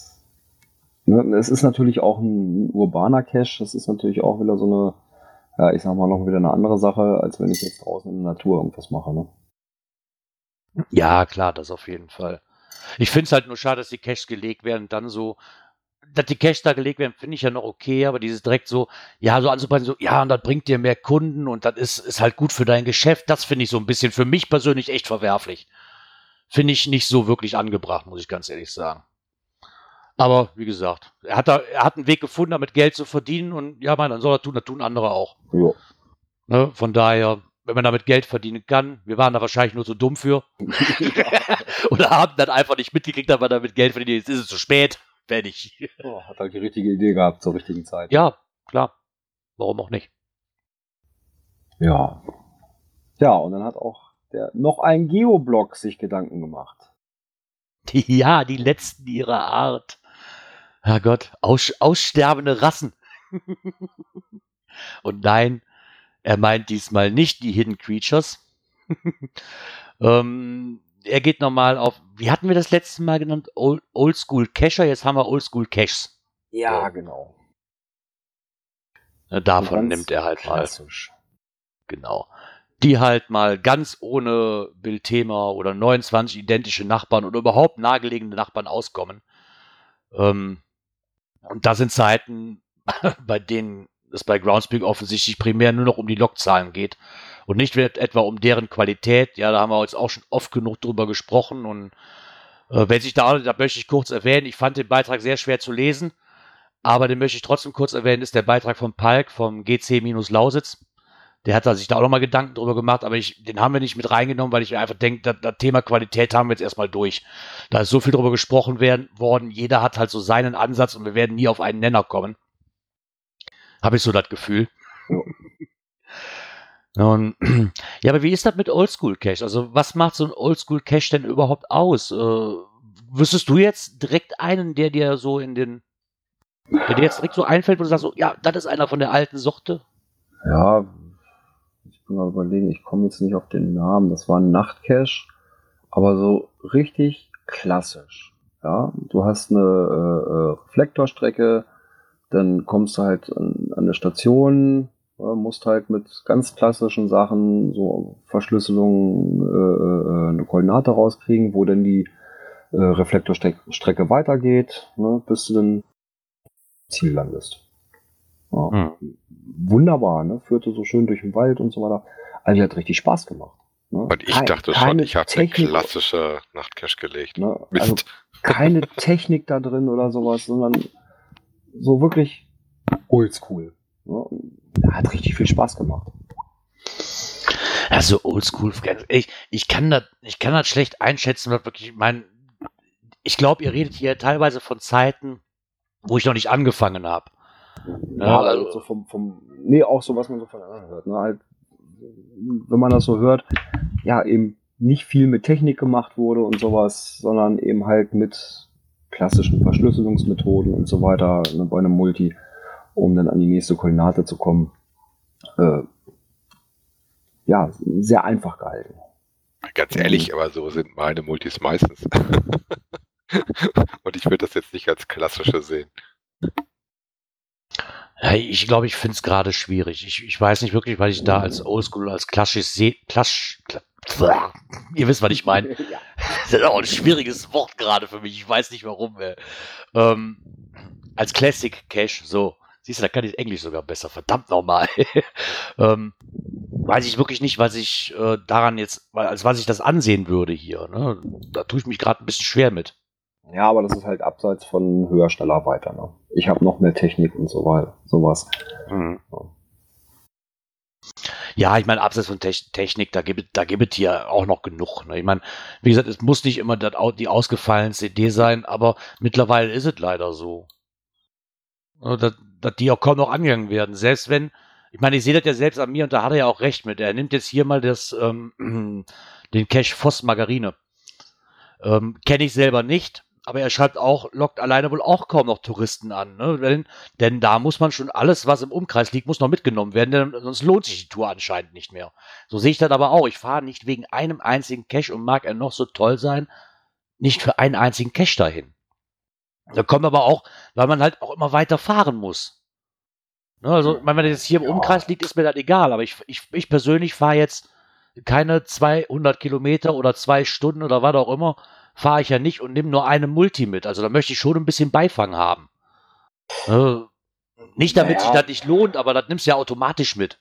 Ne, es ist natürlich auch ein urbaner Cache, das ist natürlich auch wieder so eine ja, ich sag mal, noch wieder eine andere Sache, als wenn ich jetzt draußen in der Natur irgendwas mache, ne? Ja, klar, das auf jeden Fall. Ich finde es halt nur schade, dass die Caches gelegt werden, dann so, dass die Caches da gelegt werden, finde ich ja noch okay, aber dieses direkt so, ja, so anzupassen, so, ja, und das bringt dir mehr Kunden und das ist, ist halt gut für dein Geschäft, das finde ich so ein bisschen für mich persönlich echt verwerflich. Finde ich nicht so wirklich angebracht, muss ich ganz ehrlich sagen. Aber wie gesagt, er hat, da, er hat einen Weg gefunden, damit Geld zu verdienen und ja, man, dann soll er tun, das tun andere auch. Ja. Ne, von daher, wenn man damit Geld verdienen kann, wir waren da wahrscheinlich nur zu dumm für. Oder haben dann einfach nicht mitgekriegt, dass man damit Geld verdient. Jetzt ist es zu spät. Fertig. Oh, hat halt die richtige Idee gehabt zur richtigen Zeit. Ja, klar. Warum auch nicht? Ja. Ja, und dann hat auch der noch ein Geoblock sich Gedanken gemacht. Ja, die letzten ihrer Art. Herrgott, aus, aussterbende Rassen. Und nein, er meint diesmal nicht die Hidden Creatures. ähm, er geht nochmal auf, wie hatten wir das letzte Mal genannt? Old, Old School Cacher, jetzt haben wir Old School Caches. Ja, so. genau. davon nimmt er halt klassisch. mal. Genau. Die halt mal ganz ohne Bildthema oder 29 identische Nachbarn oder überhaupt nahegelegene Nachbarn auskommen. Ähm, Und das sind Zeiten, bei denen es bei Groundspeak offensichtlich primär nur noch um die Lockzahlen geht und nicht etwa um deren Qualität. Ja, da haben wir jetzt auch schon oft genug drüber gesprochen und äh, wenn sich da, da möchte ich kurz erwähnen, ich fand den Beitrag sehr schwer zu lesen, aber den möchte ich trotzdem kurz erwähnen, ist der Beitrag von Palk vom GC-Lausitz. Der hat sich da auch nochmal Gedanken drüber gemacht, aber ich, den haben wir nicht mit reingenommen, weil ich mir einfach denke, das, das, Thema Qualität haben wir jetzt erstmal durch. Da ist so viel drüber gesprochen werden, worden, jeder hat halt so seinen Ansatz und wir werden nie auf einen Nenner kommen. Habe ich so das Gefühl. Und, ja, aber wie ist das mit Oldschool Cache? Also, was macht so ein Oldschool Cache denn überhaupt aus? Äh, wüsstest du jetzt direkt einen, der dir so in den, der dir jetzt direkt so einfällt, wo du sagst, so, ja, das ist einer von der alten Sorte? Ja, ich bin mal überlegen, ich komme jetzt nicht auf den Namen. Das war ein Nachtcache, aber so richtig klassisch. Ja, du hast eine äh, äh Reflektorstrecke, dann kommst du halt an, an eine Station, musst halt mit ganz klassischen Sachen, so Verschlüsselung, äh, äh, eine Koordinate rauskriegen, wo denn die äh, Reflektorstrecke weitergeht, ne, bis du dann Ziel landest. Ja. Hm. Wunderbar, ne? Führte so schön durch den Wald und so weiter. Also hat richtig Spaß gemacht. Ne? Und ich Kein, dachte schon, ich habe eine klassische Nachtcache gelegt. Ne? Also keine Technik da drin oder sowas, sondern so wirklich oldschool. Ja, hat richtig viel Spaß gemacht. Also oldschool, ich, ich kann das, ich kann das schlecht einschätzen, was wirklich, mein, ich glaube, ihr redet hier teilweise von Zeiten, wo ich noch nicht angefangen habe. Ja, ja, also so vom, vom, nee, auch so, was man so von anderen hört. Ne? Halt, wenn man das so hört, ja, eben nicht viel mit Technik gemacht wurde und sowas, sondern eben halt mit klassischen Verschlüsselungsmethoden und so weiter ne, bei einem Multi, um dann an die nächste Koordinate zu kommen. Äh, ja, sehr einfach gehalten. Ganz ehrlich, aber so sind meine Multis meistens. und ich würde das jetzt nicht als klassische sehen. Ich glaube, ich finde es gerade schwierig. Ich, ich weiß nicht wirklich, weil ich da als Oldschool, als klassisch sehe. Klasch, Ihr wisst, was ich meine. ja. Das ist auch ein schwieriges Wort gerade für mich. Ich weiß nicht warum. Ähm, als Classic Cache, so. Siehst du, da kann ich Englisch sogar besser. Verdammt nochmal. ähm, weiß ich wirklich nicht, was ich äh, daran jetzt, als was ich das ansehen würde hier. Ne? Da tue ich mich gerade ein bisschen schwer mit. Ja, aber das ist halt abseits von höher, schneller, weiter. Ne? Ich habe noch mehr Technik und so weiter, sowas. Mhm. Ja. Ja, ich meine, abseits von Technik, da gibt da gibt es hier auch noch genug. Ne? Ich meine, wie gesagt, es muss nicht immer das, die ausgefallenste Idee sein, aber mittlerweile ist es leider so. Dass, dass die auch kaum noch angegangen werden. Selbst wenn, ich meine, ich sehe das ja selbst an mir und da hat er ja auch recht mit. Er nimmt jetzt hier mal das, ähm, den Cache Voss Margarine. Ähm, Kenne ich selber nicht, aber er schreibt auch, lockt alleine wohl auch kaum noch Touristen an. Ne? Denn, denn, da muss man schon alles, was im Umkreis liegt, muss noch mitgenommen werden, denn sonst lohnt sich die Tour anscheinend nicht mehr. So sehe ich das aber auch. Ich fahre nicht wegen einem einzigen Cache und mag er noch so toll sein, nicht für einen einzigen Cache dahin. Da kommt aber auch, weil man halt auch immer weiter fahren muss. Ne? Also, wenn man jetzt hier im Umkreis liegt, ist mir das egal, aber ich, ich, ich persönlich fahre jetzt keine 200 Kilometer oder zwei Stunden oder was auch immer, fahre ich ja nicht und nehme nur eine Multi mit. Also da möchte ich schon ein bisschen Beifang haben. Äh, nicht damit naja. sich das nicht lohnt, aber das nimmst du ja automatisch mit.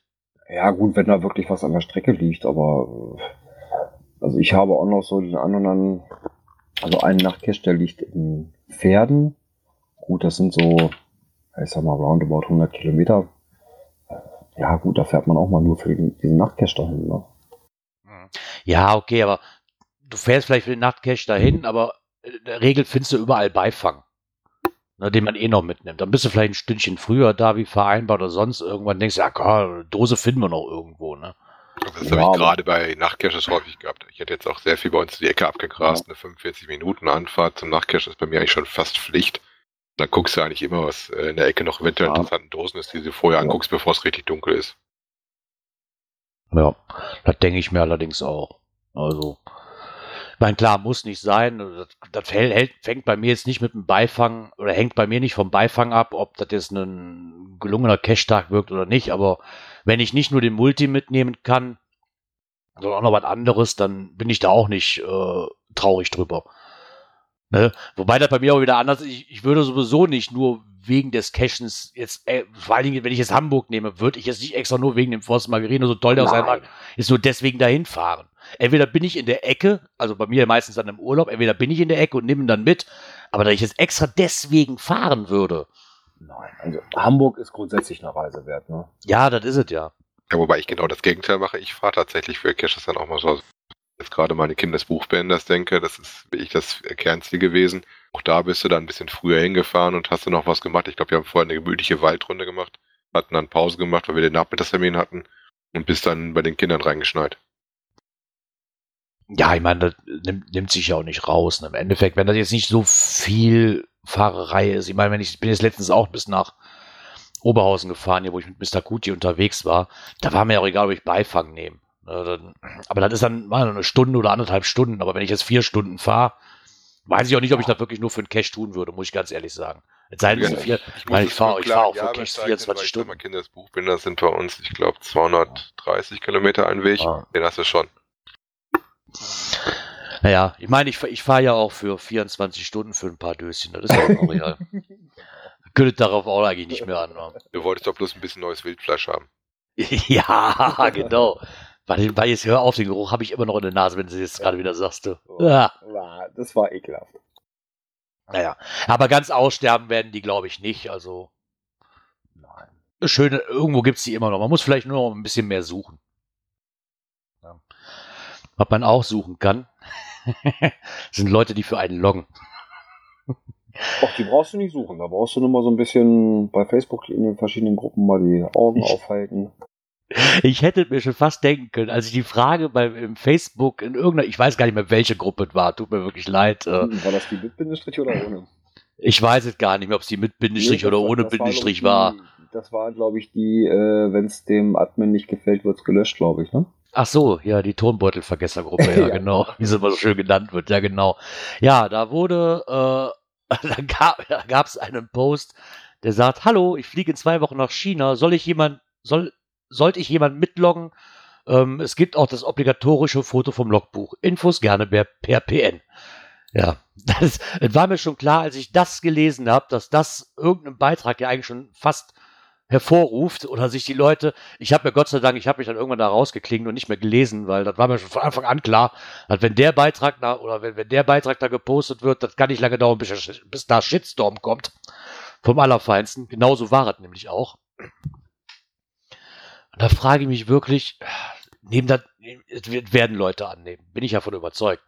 Ja, gut, wenn da wirklich was an der Strecke liegt, aber also ich habe auch noch so den anderen, also einen Nachtcache, der liegt in Pferden. Gut, das sind so, ich sag mal, roundabout 100 Kilometer. Ja, gut, da fährt man auch mal nur für diesen Nachtcache dahin, ne? Ja, okay, aber du fährst vielleicht für den Nachtcache dahin, aber in der Regel findest du überall Beifang, ne, den man eh noch mitnimmt. Dann bist du vielleicht ein Stündchen früher da wie vereinbart oder sonst irgendwann denkst du, ja, klar, Dose finden wir noch irgendwo, ne? Das ja, habe ich gerade bei Nachtcaches häufig gehabt. Ich hätte jetzt auch sehr viel bei uns die Ecke abgegrast. Ja. Eine 45 Minuten Anfahrt zum Nachtcache ist bei mir eigentlich schon fast Pflicht. Dann guckst du eigentlich immer, was äh, in der Ecke noch eventuell ja. interessanten Dosen ist, die du vorher anguckst, bevor es richtig dunkel ist. Ja, das denke ich mir allerdings auch. Also, meine, klar, muss nicht sein. Das, das hält, fängt bei mir jetzt nicht mit dem Beifang oder hängt bei mir nicht vom Beifang ab, ob das jetzt ein gelungener Cash-Tag wirkt oder nicht. Aber wenn ich nicht nur den Multi mitnehmen kann, sondern auch noch was anderes, dann bin ich da auch nicht äh, traurig drüber. Ne? Wobei das bei mir auch wieder anders ist. Ich, ich würde sowieso nicht nur wegen des Cashens jetzt, äh, vor allen Dingen, wenn ich jetzt Hamburg nehme, würde ich jetzt nicht extra nur wegen dem Forst Margarino, so toll der aus sein ist nur deswegen dahin fahren. Entweder bin ich in der Ecke, also bei mir meistens dann im Urlaub, entweder bin ich in der Ecke und nehme ihn dann mit, aber da ich jetzt extra deswegen fahren würde. Nein, also Hamburg ist grundsätzlich eine Reise wert, ne? Ja, das ist es ja. Ja, wobei ich genau das Gegenteil mache. Ich fahre tatsächlich für Caches dann auch mal so. Jetzt gerade meine Kindesbuchbänders denke, das ist wirklich das Kernziel gewesen. Auch da bist du dann ein bisschen früher hingefahren und hast du noch was gemacht. Ich glaube, wir haben vorher eine gemütliche Waldrunde gemacht, hatten dann Pause gemacht, weil wir den Nachmittagstermin hatten und bist dann bei den Kindern reingeschneit. Ja, ich meine, das nimmt, nimmt sich ja auch nicht raus. Ne? Im Endeffekt, wenn das jetzt nicht so viel Fahrerei ist. Ich meine, wenn ich bin jetzt letztens auch bis nach Oberhausen gefahren, hier, wo ich mit Mr. Kuti unterwegs war, da war mir auch egal, ob ich Beifang nehme. Ne? Aber das ist dann mal eine Stunde oder anderthalb Stunden. Aber wenn ich jetzt vier Stunden fahre, weiß ich auch nicht, ob ich das wirklich nur für einen Cash tun würde, muss ich ganz ehrlich sagen. Es sei denn, vier, ich, meine, ich fahre fahr auch für Cash 24 Stunden. Mal Kindesbuchbinder sind bei uns, ich glaube, 230 Kilometer ein Weg. Den hast du schon. Naja, ich meine, ich, ich fahre ja auch für 24 Stunden für ein paar Döschen. Das ist ja auch real. Könnte darauf auch eigentlich nicht mehr anmachen. Du wolltest doch bloß ein bisschen neues Wildfleisch haben. ja, genau. Weil, weil jetzt hör auf, den Geruch habe ich immer noch in der Nase, wenn du jetzt gerade wieder sagst. Du. Ja. Das war ekelhaft. Naja, aber ganz aussterben werden die, glaube ich, nicht. Also, nein. Schöne, irgendwo gibt es die immer noch. Man muss vielleicht nur noch ein bisschen mehr suchen. Was man auch suchen kann, sind Leute, die für einen loggen. Ach, die brauchst du nicht suchen. Da brauchst du nur mal so ein bisschen bei Facebook in den verschiedenen Gruppen mal die Augen aufhalten. Ich hätte mir schon fast denken können, als ich die Frage beim Facebook in irgendeiner, ich weiß gar nicht mehr, welche Gruppe es war, tut mir wirklich leid. Äh, hm, war das die mit Bindestrich oder ohne? Ich weiß es gar nicht mehr, ob es die mit Bindestrich nee, oder ohne Bindestrich war. war. Das war, glaube ich, die, äh, wenn es dem Admin nicht gefällt, wird es gelöscht, glaube ich, ne? Ach so, ja, die Tonbeutelvergessergruppe, ja, ja, genau, wie sie immer so schön genannt wird, ja, genau. Ja, da wurde, äh, da gab es einen Post, der sagt, hallo, ich fliege in zwei Wochen nach China, soll ich jemand, soll, sollte ich jemand mitloggen? Ähm, es gibt auch das obligatorische Foto vom Logbuch. Infos gerne per, per PN. Ja, das, das war mir schon klar, als ich das gelesen habe, dass das irgendein Beitrag ja eigentlich schon fast hervorruft oder sich die Leute, ich habe mir Gott sei Dank, ich habe mich dann irgendwann da rausgeklingt und nicht mehr gelesen, weil das war mir schon von Anfang an klar, dass wenn der Beitrag da oder wenn, wenn der Beitrag da gepostet wird, das kann nicht lange dauern, bis, bis da Shitstorm kommt. Vom Allerfeinsten. Genauso war es nämlich auch. Und da frage ich mich wirklich, neben das, es werden Leute annehmen, bin ich ja von überzeugt.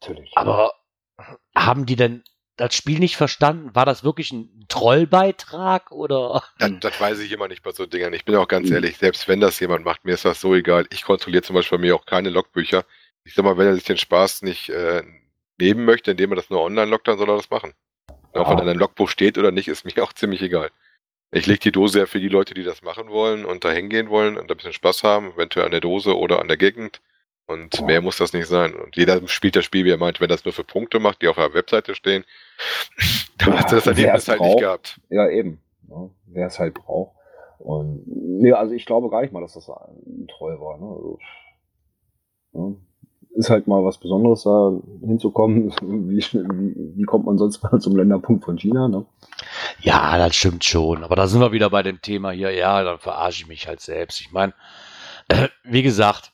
Natürlich. Aber haben die denn das Spiel nicht verstanden. War das wirklich ein Trollbeitrag oder? Das, das weiß ich immer nicht bei so Dingern. Ich bin auch ganz ehrlich, selbst wenn das jemand macht, mir ist das so egal. Ich kontrolliere zum Beispiel bei mir auch keine Logbücher. Ich sag mal, wenn er sich den Spaß nicht äh, nehmen möchte, indem er das nur online loggt, dann soll er das machen. Ja. Ob er in einem Logbuch steht oder nicht, ist mir auch ziemlich egal. Ich lege die Dose ja für die Leute, die das machen wollen und da hingehen wollen und ein bisschen Spaß haben, eventuell an der Dose oder an der Gegend. Und mehr muss das nicht sein. Und jeder spielt das Spiel, wie er meint, wenn das nur für Punkte macht, die auf der Webseite stehen, dann ja, hast du das Erlebnis halt braucht, nicht gehabt. Ja, eben. Ja, wer es halt braucht. Und nee, also ich glaube gar nicht mal, dass das ein Troll war. Ne? Also, ja, ist halt mal was Besonderes, da hinzukommen. Wie, wie, wie kommt man sonst mal zum Länderpunkt von China? Ne? Ja, das stimmt schon. Aber da sind wir wieder bei dem Thema hier. Ja, dann verarsche ich mich halt selbst. Ich meine, äh, wie gesagt,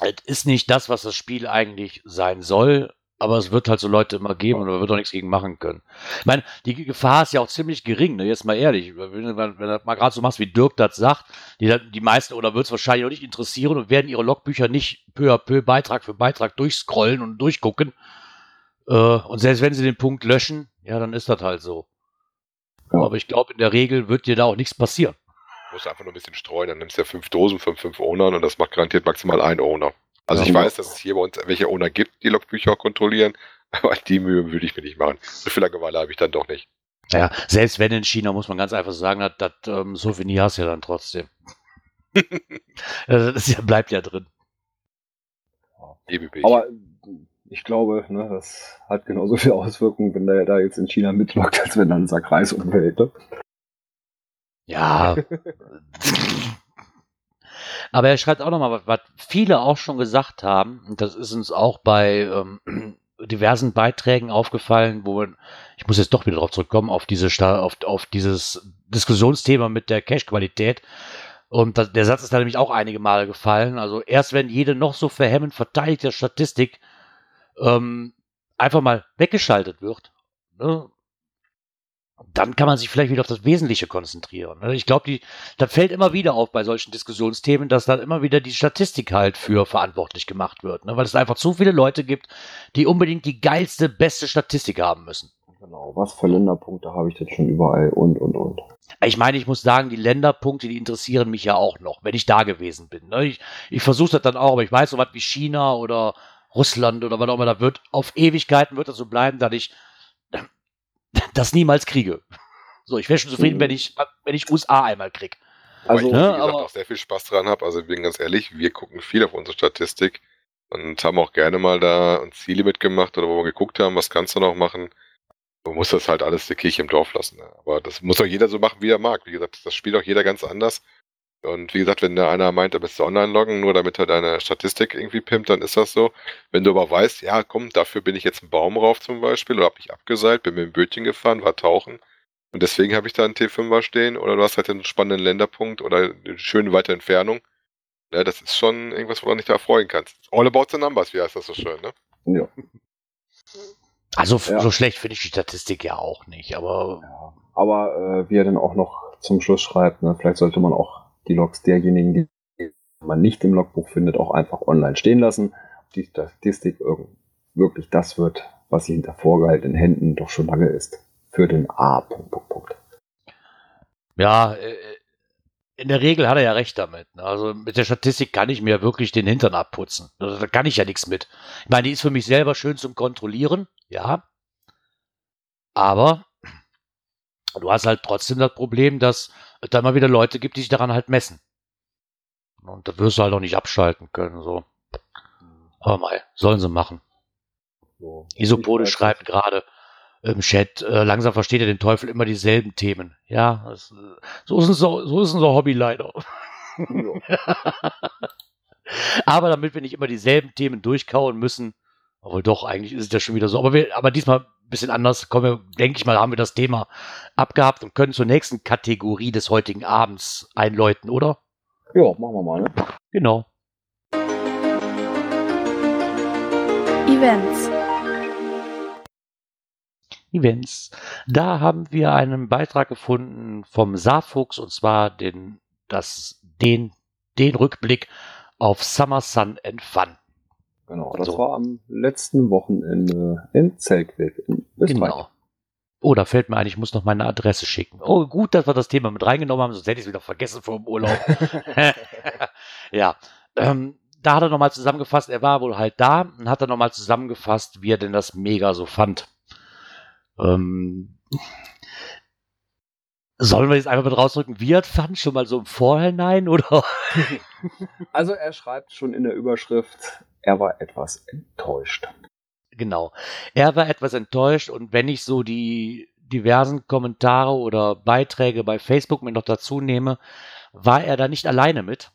es ist nicht das, was das Spiel eigentlich sein soll, aber es wird halt so Leute immer geben und man wird auch nichts gegen machen können. Ich meine, die Gefahr ist ja auch ziemlich gering, ne? jetzt mal ehrlich. Wenn, wenn, wenn du mal gerade so machst, wie Dirk das sagt, die, die meisten oder wird es wahrscheinlich auch nicht interessieren und werden ihre Logbücher nicht peu à peu Beitrag für Beitrag durchscrollen und durchgucken. Äh, und selbst wenn sie den Punkt löschen, ja, dann ist das halt so. Ja. Aber ich glaube, in der Regel wird dir da auch nichts passieren. Du musst einfach nur ein bisschen streuen, dann nimmst du ja fünf Dosen von fünf Ownern und das macht garantiert maximal ein Owner. Also ja, ich weiß, dass es hier bei uns welche Owner gibt, die Logbücher kontrollieren, aber die Mühe würde ich mir nicht machen. So viel Langeweile habe ich dann doch nicht. Ja, selbst wenn in China, muss man ganz einfach sagen, das, das ähm, Souvenir hast du ja dann trotzdem. das ja, bleibt ja drin. Aber ich glaube, ne, das hat genauso viel Auswirkungen, wenn der da jetzt in China mitlockt, als wenn dann ein Sack Reis umfällt. Ne? Ja. Aber er schreibt auch nochmal, was, viele auch schon gesagt haben, und das ist uns auch bei ähm, diversen Beiträgen aufgefallen, wo ich muss jetzt doch wieder darauf zurückkommen, auf diese auf, auf dieses Diskussionsthema mit der Cache-Qualität. Und das, der Satz ist da nämlich auch einige Male gefallen. Also erst wenn jede noch so verhemmend verteidigte Statistik ähm, einfach mal weggeschaltet wird, ne, dann kann man sich vielleicht wieder auf das Wesentliche konzentrieren. Ne? Ich glaube, das fällt immer wieder auf bei solchen Diskussionsthemen, dass dann immer wieder die Statistik halt für verantwortlich gemacht wird, ne? weil es einfach zu viele Leute gibt, die unbedingt die geilste, beste Statistik haben müssen. Genau, was für Länderpunkte habe ich denn schon überall und, und, und. Ich meine, ich muss sagen, die Länderpunkte, die interessieren mich ja auch noch, wenn ich da gewesen bin. Ne? Ich, ich versuche das dann auch, aber ich weiß so was wie China oder Russland oder was auch immer, da wird auf Ewigkeiten wird das so bleiben, dass ich das niemals kriege. So, ich wäre schon zufrieden, wenn ich, wenn ich USA einmal kriege. Also, ich, wie gesagt, aber, auch sehr viel Spaß dran habe. Also, ich bin ganz ehrlich, wir gucken viel auf unsere Statistik und haben auch gerne mal da ein Ziele mitgemacht oder wo wir geguckt haben, was kannst du noch machen. Man muss das halt alles der Kirche im Dorf lassen. Ne? Aber das muss auch jeder so machen, wie er mag. Wie gesagt, das spielt auch jeder ganz anders. Und wie gesagt, wenn da einer meint, da bist du online loggen, nur damit er deine Statistik irgendwie pimpt, dann ist das so. Wenn du aber weißt, ja, komm, dafür bin ich jetzt einen Baum rauf zum Beispiel oder hab mich abgeseilt, bin mit dem Bötchen gefahren, war tauchen und deswegen habe ich da einen T5er stehen oder du hast halt einen spannenden Länderpunkt oder eine schöne weite Entfernung. Ja, das ist schon irgendwas, woran dich da freuen kannst. All about the numbers, wie heißt das so schön, ne? Ja. Also ja. so schlecht finde ich die Statistik ja auch nicht, aber. Ja. Aber äh, wie er dann auch noch zum Schluss schreibt, ne, vielleicht sollte man auch die Logs derjenigen, die man nicht im Logbuch findet, auch einfach online stehen lassen. Die Statistik wirklich das wird, was sie hinter vorgehaltenen Händen doch schon lange ist. Für den A. Punkt. Ja, äh, in der Regel hat er ja recht damit. Ne? Also mit der Statistik kann ich mir wirklich den Hintern abputzen. Da kann ich ja nichts mit. Ich meine, die ist für mich selber schön zum Kontrollieren, ja. Aber du hast halt trotzdem das Problem, dass es da immer wieder Leute gibt, die sich daran halt messen. Und da wirst du halt auch nicht abschalten können, so. Aber mal, sollen sie machen. So. Isopode schreibt gerade im Chat, äh, langsam versteht er den Teufel immer dieselben Themen. Ja, das, äh, so, ist unser, so ist unser Hobby leider. aber damit wir nicht immer dieselben Themen durchkauen müssen, obwohl doch, eigentlich ist es ja schon wieder so. Aber, wir, aber diesmal bisschen anders. Kommen wir, denke ich mal, haben wir das Thema abgehabt und können zur nächsten Kategorie des heutigen Abends einläuten, oder? Ja, machen wir mal, ne? Genau. Events. Events. Da haben wir einen Beitrag gefunden vom Saarfuchs und zwar den, das, den, den Rückblick auf Summer Sun and Fun. Genau, das so. war am letzten Wochenende in Zeltweg in Österreich. Genau. Oh, da fällt mir ein, ich muss noch meine Adresse schicken. Oh, gut, dass wir das Thema mit reingenommen haben, sonst hätte ich es wieder vergessen vor dem Urlaub. ja, ähm, da hat er nochmal zusammengefasst, er war wohl halt da und hat er nochmal zusammengefasst, wie er denn das mega so fand. Ähm, sollen wir jetzt einfach mal rausdrücken, wie er fand, schon mal so im Vorhinein, oder? also er schreibt schon in der Überschrift, er war etwas enttäuscht. Genau. Er war etwas enttäuscht und wenn ich so die diversen Kommentare oder Beiträge bei Facebook mir noch dazu nehme, war er da nicht alleine mit.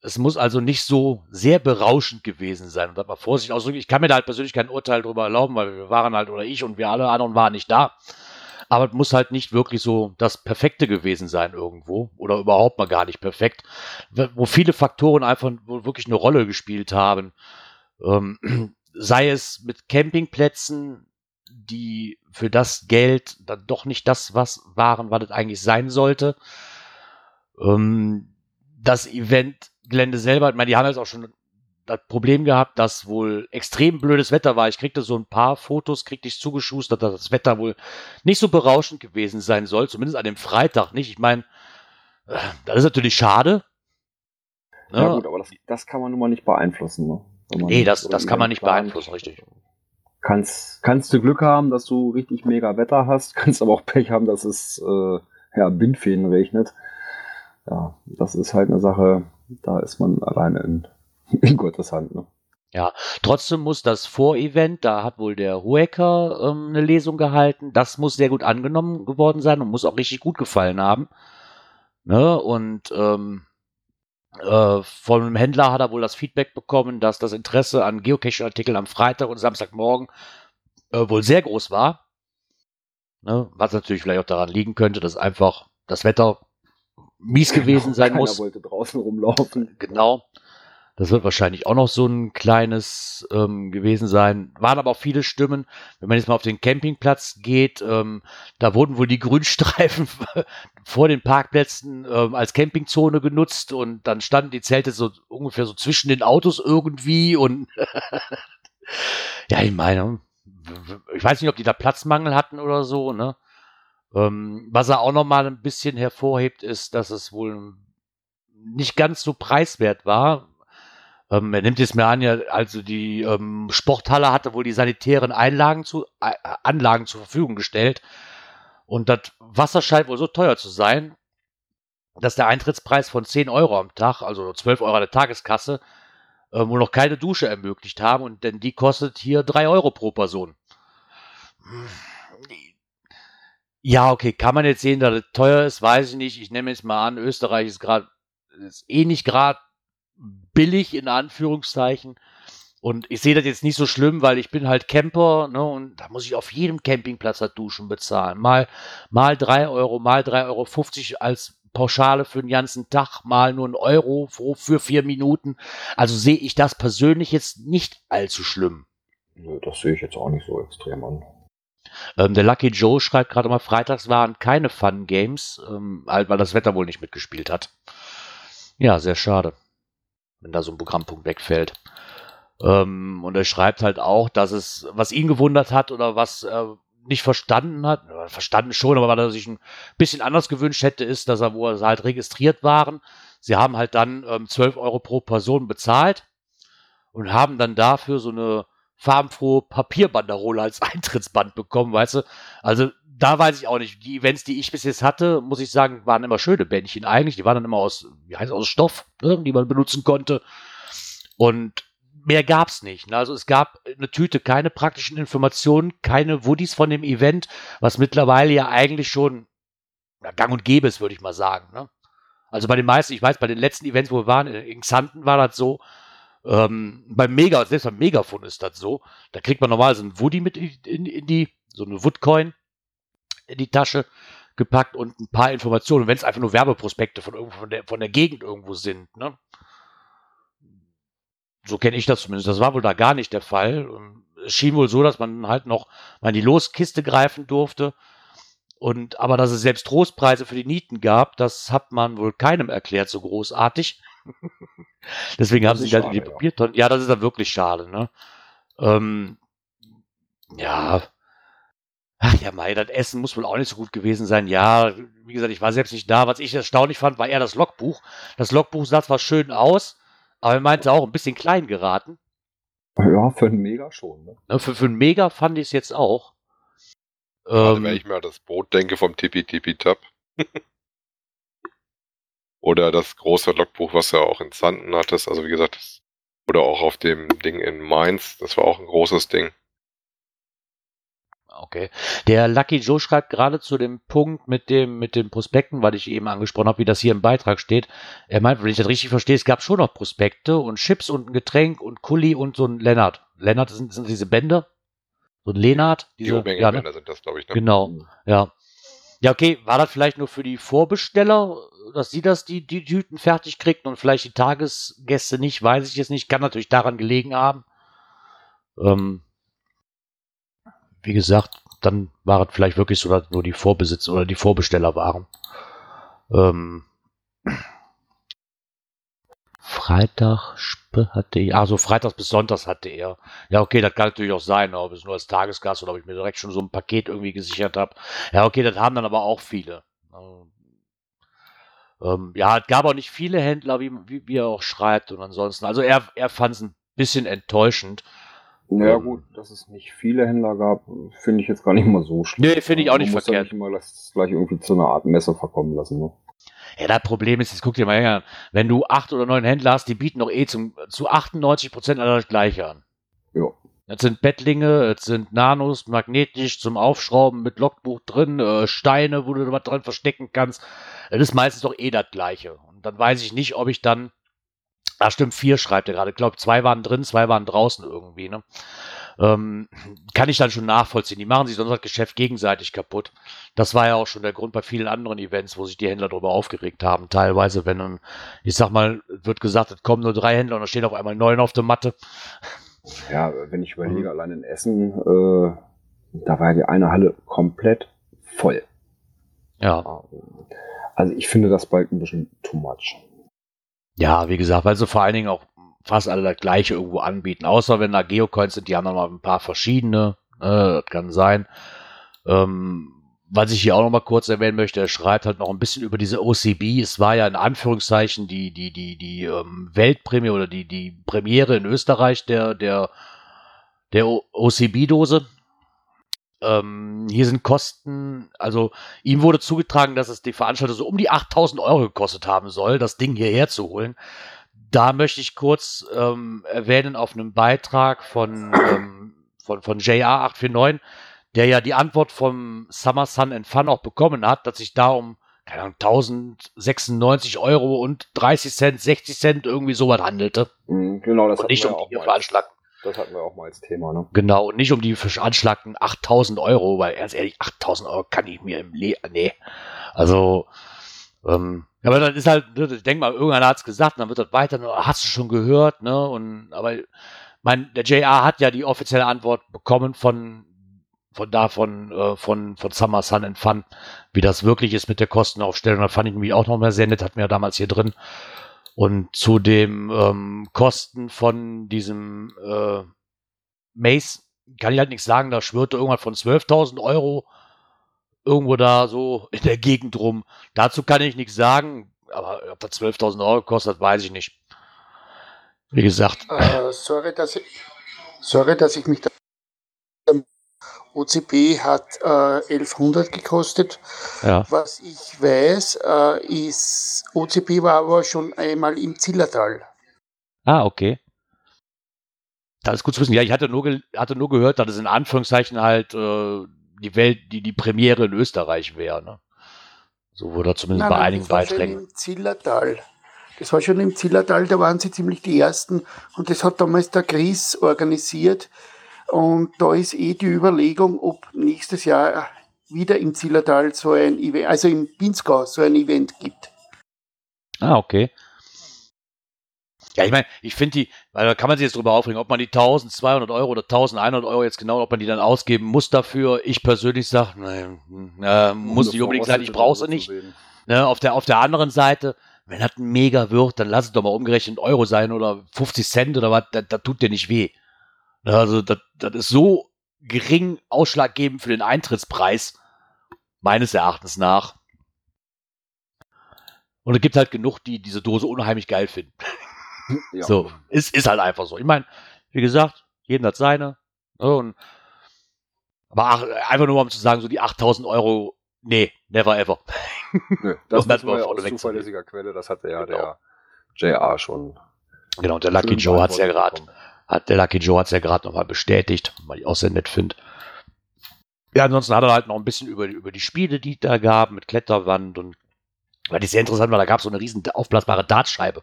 Es muss also nicht so sehr berauschend gewesen sein. Und da mal Vorsicht ausdrücken. Ich kann mir da halt persönlich kein Urteil darüber erlauben, weil wir waren halt, oder ich und wir alle anderen waren nicht da. Aber es muss halt nicht wirklich so das Perfekte gewesen sein irgendwo. Oder überhaupt mal gar nicht perfekt. Wo viele Faktoren einfach wirklich eine Rolle gespielt haben. Ähm, sei es mit Campingplätzen, die für das Geld dann doch nicht das was waren, was es eigentlich sein sollte. Ähm, das Eventgelände selber, ich meine, die haben jetzt auch schon das Problem gehabt, dass wohl extrem blödes Wetter war. Ich kriegte so ein paar Fotos, kriegte ich zugeschustert, dass das Wetter wohl nicht so berauschend gewesen sein soll, zumindest an dem Freitag nicht. Ich meine, äh, das ist natürlich schade. Ne? Ja gut, aber das, das kann man nun mal nicht beeinflussen. Ne? Nee, das, das kann man nicht beeinflussen, richtig. Kannst, kannst du Glück haben, dass du richtig mega Wetter hast, kannst aber auch Pech haben, dass es äh, ja, Bindfäden regnet. Ja, das ist halt eine Sache, da ist man alleine in, in Gottes Hand. Ne? Ja, trotzdem muss das Vorevent, da hat wohl der Huecker ähm, eine Lesung gehalten, das muss sehr gut angenommen geworden sein und muss auch richtig gut gefallen haben. Ne? Und ähm, Äh, von einem Händler hat er wohl das Feedback bekommen, dass das Interesse an Geocaching-Artikeln am Freitag und Samstagmorgen äh, wohl sehr groß war. Ne? Was natürlich vielleicht auch daran liegen könnte, dass einfach das Wetter mies gewesen sein Keiner muss. wollte draußen rumlaufen. Genau. Das wird wahrscheinlich auch noch so ein kleines ähm, gewesen sein. Waren aber auch viele Stimmen. Wenn man jetzt mal auf den Campingplatz geht, ähm, da wurden wohl die Grünstreifen vor den Parkplätzen ähm, als Campingzone genutzt und dann standen die Zelte so ungefähr so zwischen den Autos irgendwie und ja, ich meine, ich weiß nicht, ob die da Platzmangel hatten oder so, ne? Ähm, was er auch noch mal ein bisschen hervorhebt, ist, dass es wohl nicht ganz so preiswert war. Ähm, er nimmt jetzt mir an, ja, also die ähm, Sporthalle hatte wohl die sanitären Einlagen zu, äh, Anlagen zur Verfügung gestellt. Und das Wasser scheint wohl so teuer zu sein, dass der Eintrittspreis von 10 Euro am Tag, also 12 Euro an der Tageskasse, äh, wohl noch keine Dusche ermöglicht haben. Und denn die kostet hier 3 Euro pro Person. Ja, okay, kann man jetzt sehen, dass es teuer ist, weiß ich nicht. Ich nehme jetzt mal an, Österreich ist gerade, ist eh nicht gerade billig in Anführungszeichen. Und ich sehe das jetzt nicht so schlimm, weil ich bin halt Camper, ne, und da muss ich auf jedem Campingplatz halt Duschen bezahlen. Mal, mal drei Euro, mal drei Euro 50 als Pauschale für den ganzen Tag, mal nur ein Euro für, für vier Minuten. Also sehe ich das persönlich jetzt nicht allzu schlimm. Nö, das sehe ich jetzt auch nicht so extrem an. Ähm, der Lucky Joe schreibt gerade mal, freitags waren keine Fun Games, ähm, halt, weil das Wetter wohl nicht mitgespielt hat. Ja, sehr schade, wenn da so ein Programmpunkt wegfällt. Ähm, und er schreibt halt auch, dass es, was ihn gewundert hat oder was er nicht verstanden hat, verstanden schon, aber was er sich ein bisschen anders gewünscht hätte, ist, dass er, wo sie halt registriert waren, sie haben halt dann ähm, 12 Euro pro Person bezahlt und haben dann dafür so eine farbenfrohe Papierbanderole als Eintrittsband bekommen, weißt du? Also da weiß ich auch nicht. Die Events, die ich bis jetzt hatte, muss ich sagen, waren immer schöne Bändchen eigentlich. Die waren dann immer aus, wie heißt es, aus Stoff, ne, die man benutzen konnte. Und mehr gab's nicht. Ne? Also es gab eine Tüte keine praktischen Informationen, keine Woodies von dem Event, was mittlerweile ja eigentlich schon ja, gang und gäbe ist, würde ich mal sagen. Ne? Also bei den meisten, ich weiß, bei den letzten Events, wo wir waren, in Xanten war das so, ähm, beim Mega, selbst beim Megafon ist das so. Da kriegt man normal so ein Woody mit in, in, in die, so eine Woodcoin in die Tasche gepackt und ein paar Informationen, wenn es einfach nur Werbeprospekte von, irgendwo, von, der, von der Gegend irgendwo sind. Ne? So kenne ich das zumindest. Das war wohl da gar nicht der Fall. Es schien wohl so, dass man halt noch mal in die Loskiste greifen durfte. Und aber dass es selbst Trostpreise für die Nieten gab, das hat man wohl keinem erklärt, so großartig. Deswegen haben sie halt in die Papiertonnen. Ja. ja, das ist dann wirklich schade, ne? Ähm, ja. Ach ja, Mai, das Essen muss wohl auch nicht so gut gewesen sein. Ja, wie gesagt, ich war selbst nicht da. Was ich erstaunlich fand, war eher das Logbuch. Das Logbuch sah zwar schön aus, aber er meinte auch ein bisschen klein geraten. Ja, für einen Mega schon. Ne? für, für einen Mega fand ich es jetzt auch. Also, ähm, wenn ich mir an das Boot denke vom Tippi Tippi Tap. Oder das große Logbuch, was du auch in Sanden hattest. Also wie gesagt, das, oder auch auf dem Ding in Mainz. Das war auch ein großes Ding. Okay. Der Lucky Joe schreibt gerade zu dem Punkt mit dem, mit den Prospekten, weil ich eben angesprochen habe, wie das hier im Beitrag steht. Er meint, wenn ich das richtig verstehe, es gab schon noch Prospekte und Chips und ein Getränk und Kuli und so ein Lennart. Lennart sind, sind diese Bänder? So ein Lenart? Diese die ja, ne? sind das, glaube ich. Ne? Genau, ja. Ja, okay, war das vielleicht nur für die Vorbesteller, dass sie das, die, die Tüten fertig kriegten und vielleicht die Tagesgäste nicht, weiß ich jetzt nicht. Kann natürlich daran gelegen haben. Ähm, wie gesagt, dann war es vielleicht wirklich so, dass nur die Vorbesitzer oder die Vorbesteller waren. Ähm, Freitag hatte er, also Freitags bis Sonntags hatte er. Ja, okay, das kann natürlich auch sein, ob es nur als Tagesgast oder ob ich mir direkt schon so ein Paket irgendwie gesichert habe. Ja, okay, das haben dann aber auch viele. Ähm, ja, es gab auch nicht viele Händler, wie, wie, wie er auch schreibt und ansonsten. Also er, er fand es ein bisschen enttäuschend. Naja, ähm, gut, dass es nicht viele Händler gab, finde ich jetzt gar nicht mal so schlimm. Nee, finde ich auch nicht Man verkehrt. Muss ja nicht immer das gleich irgendwie zu einer Art Messe verkommen lassen. Ne? Ja, das Problem ist, jetzt guck dir mal her, wenn du acht oder neun Händler hast, die bieten doch eh zum, zu 98 Prozent alle das Gleiche an. Ja. Das sind Bettlinge, das sind Nanos, magnetisch zum Aufschrauben mit Logbuch drin, äh, Steine, wo du was dran verstecken kannst. Das ist meistens doch eh das Gleiche. Und dann weiß ich nicht, ob ich dann Ah, stimmt, vier schreibt er gerade. Ich glaube, zwei waren drin, zwei waren draußen irgendwie. Ne? Ähm, kann ich dann schon nachvollziehen. Die machen sich sonst das Geschäft gegenseitig kaputt. Das war ja auch schon der Grund bei vielen anderen Events, wo sich die Händler darüber aufgeregt haben. Teilweise, wenn dann, ich sag mal, wird gesagt, es kommen nur drei Händler und da stehen auf einmal neun auf der Matte. Ja, wenn ich überlege, mhm. allein in Essen, äh, da war ja die eine Halle komplett voll. Ja. Also ich finde das bald ein bisschen too much. Ja, wie gesagt, weil sie vor allen Dingen auch fast alle das gleiche irgendwo anbieten. Außer wenn da Geocoins sind, die haben noch mal ein paar verschiedene. Äh, das kann sein. Ähm, was ich hier auch noch mal kurz erwähnen möchte, er schreibt halt noch ein bisschen über diese OCB. Es war ja in Anführungszeichen die, die, die, die ähm, Weltprämie oder die, die Premiere in Österreich der, der, der OCB-Dose. Ähm, hier sind Kosten, also ihm wurde zugetragen, dass es die Veranstaltung so um die 8000 Euro gekostet haben soll, das Ding hierher zu holen. Da möchte ich kurz ähm, erwähnen auf einem Beitrag von, ähm, von, von JA849, der ja die Antwort vom Summer Sun and Fun auch bekommen hat, dass sich da um keine Ahnung, 1096 Euro und 30 Cent, 60 Cent irgendwie sowas handelte. Mhm, genau, das und nicht um die veranschlagten. Das hatten wir auch mal als Thema, ne? Genau, und nicht um die veranschlagten 8000 Euro, weil ganz ehrlich, 8000 Euro kann ich mir im Le nee. Also, ähm, aber dann ist halt, ne, ich denke mal, irgendeiner hat es gesagt, dann wird das weiter, ne, hast du schon gehört, ne? Und aber mein, der JR hat ja die offizielle Antwort bekommen von von da von, äh, von, von Summer Sun and Fun, wie das wirklich ist mit der Kostenaufstellung. Da fand ich nämlich auch noch mal sehr nett, hatten wir ja damals hier drin. Und zu dem ähm, Kosten von diesem äh, Mace kann ich halt nichts sagen. Da schwirrte irgendwas von 12.000 Euro irgendwo da so in der Gegend rum. Dazu kann ich nichts sagen, aber ob das 12.000 Euro kostet, weiß ich nicht. Wie gesagt. Uh, sorry, dass ich, sorry, dass ich mich da. OCP hat äh, 1100 gekostet. Ja. Was ich weiß, äh, ist, OCP war aber schon einmal im Zillertal. Ah, okay. Das ist gut zu wissen. Ja, ich hatte nur, hatte nur gehört, dass es in Anführungszeichen halt äh, die Welt, die die Premiere in Österreich wäre. Ne? So wurde zumindest nein, bei nein, einigen das war Beiträgen. Schon im Zillertal. Das war schon im Zillertal, da waren sie ziemlich die Ersten und das hat damals der Chris organisiert. Und da ist eh die Überlegung, ob nächstes Jahr wieder im Zillertal so ein Event, also im Pinzgau so ein Event gibt. Ah, okay. Ja, ich meine, ich finde die, weil da kann man sich jetzt drüber aufregen, ob man die 1200 Euro oder 1100 Euro jetzt genau, ob man die dann ausgeben muss dafür. Ich persönlich sage, nein, äh, muss nicht unbedingt sein, ich brauche sie nicht. Ne, auf, der, auf der anderen Seite, wenn das Mega wird, dann lass es doch mal umgerechnet Euro sein oder 50 Cent oder was, da, tut dir nicht weh. Ne, also, das, das ist so gering ausschlaggebend für den Eintrittspreis, meines Erachtens nach. Und es gibt halt genug, die diese Dose unheimlich geil finden. Ja. So, ist, ist halt einfach so. Ich meine, wie gesagt, jeden hat seine. Ne, und, aber ach, einfach nur um zu sagen, so die 8000 Euro, nee, never ever. Nö, das ist ja aus zuverlässiger Quelle, das hatte ja genau. der JR schon. Genau, der Lucky Joe hat es ja gerade, hat der Lucky Joe hat es ja gerade nochmal bestätigt, weil ich auch sehr nett finde. Ja, ansonsten hat er halt noch ein bisschen über, über die Spiele, die da gab, mit Kletterwand und weil die sehr interessant war, da gab es so eine riesen aufblasbare Dartscheibe.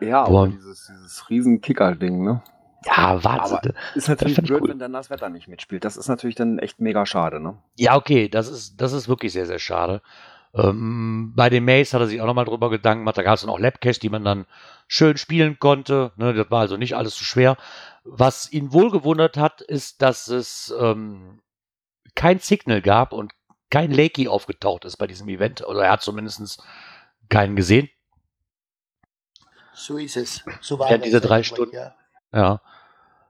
Ja, aber dieses, dieses riesen Kicker-Ding, ne? Ja. Aber ist natürlich blöd, cool. wenn dann das Wetter nicht mitspielt. Das ist natürlich dann echt mega schade, ne? Ja, okay, das ist, das ist wirklich sehr, sehr schade. Ähm, bei dem Maze hat er sich auch nochmal drüber Gedanken gemacht. Da gab es dann auch Labcache, die man dann schön spielen konnte. Ne, das war also nicht alles so schwer. Was ihn wohl gewundert hat, ist, dass es ähm, kein Signal gab und kein Lakey aufgetaucht ist bei diesem Event. Oder er hat zumindest keinen gesehen. So ist es. So war ja, diese drei Stunden. Ja. ja.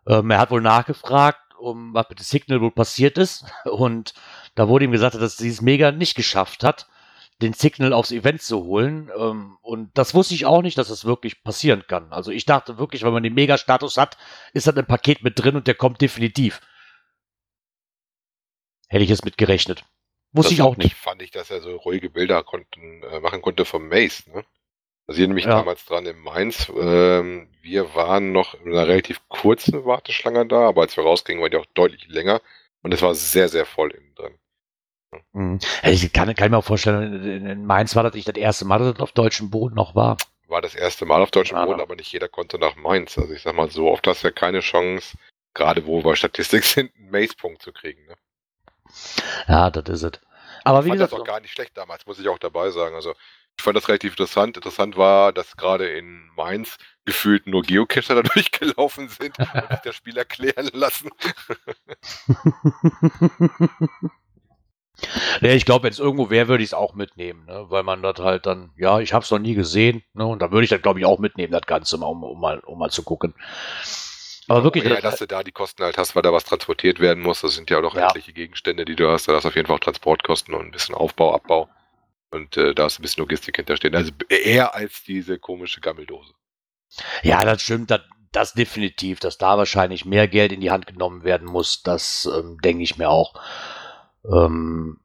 Ähm, er hat wohl nachgefragt, um was mit dem Signal wohl passiert ist. Und da wurde ihm gesagt, dass sie es mega nicht geschafft hat, den Signal aufs Event zu holen. Ähm, und das wusste ich auch nicht, dass das wirklich passieren kann. Also ich dachte wirklich, wenn man den Mega-Status hat, ist da ein Paket mit drin und der kommt definitiv. Hätte ich es mit gerechnet. Wusste das ich auch nicht. Fand ich, dass er so ruhige Bilder konnten, äh, machen konnte vom Mace. Ne? Also hier nämlich ja. damals dran in Mainz. Ähm, wir waren noch in einer relativ kurzen Warteschlange da, aber als wir rausgingen, war die auch deutlich länger. Und es war sehr, sehr voll innen drin. Mhm. Ich kann, kann mir auch vorstellen, in Mainz war das nicht das erste Mal, dass das auf deutschem Boden noch war. war das erste Mal auf deutschem Boden, aber nicht jeder konnte nach Mainz. Also ich sag mal, so oft hast du ja keine Chance, gerade wo wir Statistik sind, einen Mace-Punkt zu kriegen. Ne? Ja, das ist es. Aber ich wie fand gesagt, das auch gar nicht schlecht damals, muss ich auch dabei sagen. Also ich fand das relativ interessant. Interessant war, dass gerade in Mainz gefühlt nur Geocacher da durchgelaufen sind und sich das Spiel erklären lassen. Nee, ich glaube, wenn es irgendwo wäre, würde ich es auch mitnehmen, ne? weil man das halt dann, ja, ich habe es noch nie gesehen, ne? und da würde ich das, glaube ich, auch mitnehmen, das Ganze, mal, um, um, mal, um mal zu gucken. Aber wirklich. Ja, dass du da die Kosten halt hast, weil da was transportiert werden muss. Das sind ja auch noch Ja. etliche Gegenstände, die du hast. Da hast du auf jeden Fall auch Transportkosten und ein bisschen Aufbau, Abbau. Und äh, da ist ein bisschen Logistik hinterstehen. Also eher als diese komische Gammeldose. Ja, das stimmt, das, das definitiv, dass da wahrscheinlich mehr Geld in die Hand genommen werden muss, das ähm, denke ich mir auch. Ähm,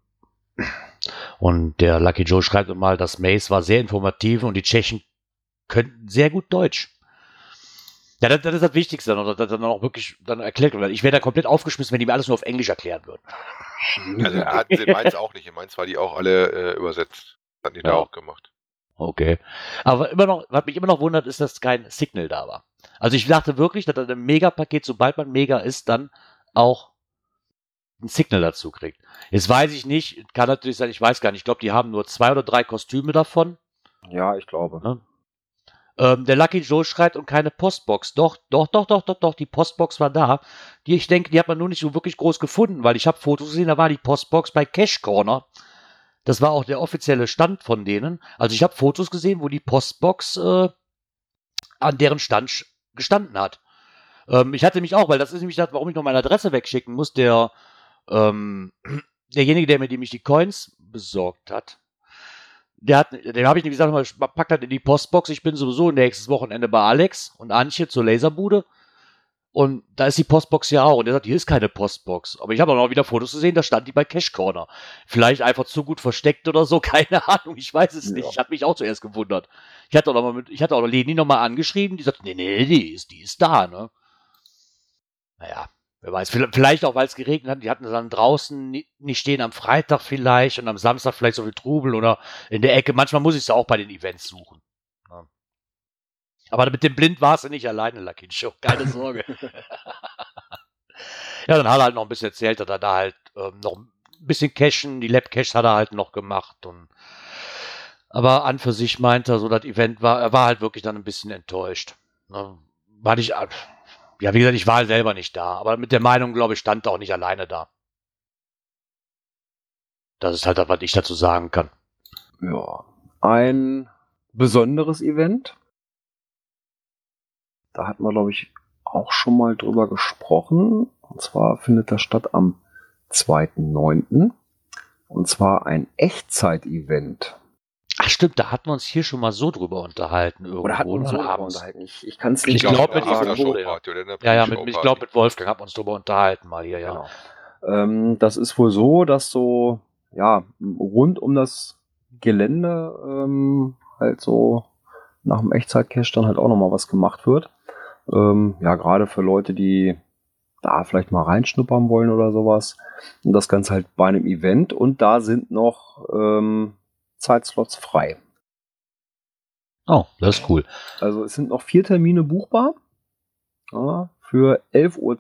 und der Lucky Joe schreibt mal, das Maze war sehr informativ und die Tschechen könnten sehr gut Deutsch. Ja, das, das ist das Wichtigste, dass das dann auch wirklich dann erklärt wird. Ich wäre da komplett aufgeschmissen, wenn die mir alles nur auf Englisch erklären würden. Also hatten sie in Mainz auch nicht. In Mainz war die auch alle äh, übersetzt. Hatten die da Ja. auch gemacht. Okay. Aber immer noch, was mich immer noch wundert, ist, dass kein Signal da war. Also ich dachte wirklich, dass das ein Mega-Paket, sobald man Mega ist, dann auch ein Signal dazu kriegt. Jetzt weiß ich nicht, kann natürlich sein, ich weiß gar nicht. Ich glaube, die haben nur zwei oder drei Kostüme davon. Ja, ich glaube. Ne? Ähm, der Lucky Joe schreibt und keine Postbox. Doch, doch, doch, doch, doch, doch, die Postbox war da. Die, ich denke, die hat man nur nicht so wirklich groß gefunden, weil ich habe Fotos gesehen, da war die Postbox bei Cash Corner. Das war auch der offizielle Stand von denen. Also ich habe Fotos gesehen, wo die Postbox äh, an deren Stand gestanden hat. Ähm, ich hatte mich auch, weil das ist nämlich das, warum ich noch meine Adresse wegschicken muss. Der ähm, derjenige, der mir nämlich die Coins besorgt hat, der hat, dem habe ich gesagt, mal, pack das in die Postbox. Ich bin sowieso nächstes Wochenende bei Alex und Antje zur Laserbude. Und da ist die Postbox ja auch. Und er sagt, hier ist keine Postbox. Aber ich habe auch noch wieder Fotos gesehen, da stand die bei Cash Corner. Vielleicht einfach zu gut versteckt oder so, keine Ahnung. Ich weiß es nicht. Ja. Ich habe mich auch zuerst gewundert. Ich hatte auch noch mal mit, ich hatte auch noch Leni nochmal angeschrieben, die sagt, nee, nee, die ist, die ist da, ne? Naja, wer weiß. Vielleicht auch, weil es geregnet hat. Die hatten dann draußen ni- nicht stehen am Freitag vielleicht und am Samstag vielleicht so viel Trubel oder in der Ecke. Manchmal muss ich es ja auch bei den Events suchen. Ja. Aber mit dem Blind warst du nicht alleine, Lucky Joe. Keine Sorge. ja, dann hat er halt noch ein bisschen erzählt, dass er da halt ähm, noch ein bisschen cashen, die Lab-Caches hat er halt noch gemacht und aber an für sich meinte er so, das Event war, er war halt wirklich dann ein bisschen enttäuscht. Ne? War nicht, ja, wie gesagt, ich war halt selber nicht da, aber mit der Meinung, glaube ich, stand auch nicht alleine da. Das ist halt das, was ich dazu sagen kann. Ja. Ein besonderes Event. Da hatten wir, glaube ich, auch schon mal drüber gesprochen. Und zwar findet das statt am 2.9. Und zwar ein Echtzeit-Event. Ach stimmt, da hatten wir uns hier schon mal so drüber unterhalten irgendwo. Oder hatten wir uns so drüber unterhalten? Ich, ich kann es Ich nicht glaub, genau mit ja. Ja, ja, mit, ich glaube, mit Wolfgang haben wir uns drüber unterhalten mal hier, ja. Genau. Ähm, das ist wohl so, dass so, ja, rund um das Gelände ähm, halt so nach dem Echtzeit-Cache dann halt auch nochmal was gemacht wird. Ähm, ja, gerade für Leute, die da vielleicht mal reinschnuppern wollen oder sowas. Und das Ganze halt bei einem Event und da sind noch ähm, Zeitslots frei. Oh, das ist cool. Also es sind noch vier Termine buchbar. Ja, für 11.12 Uhr,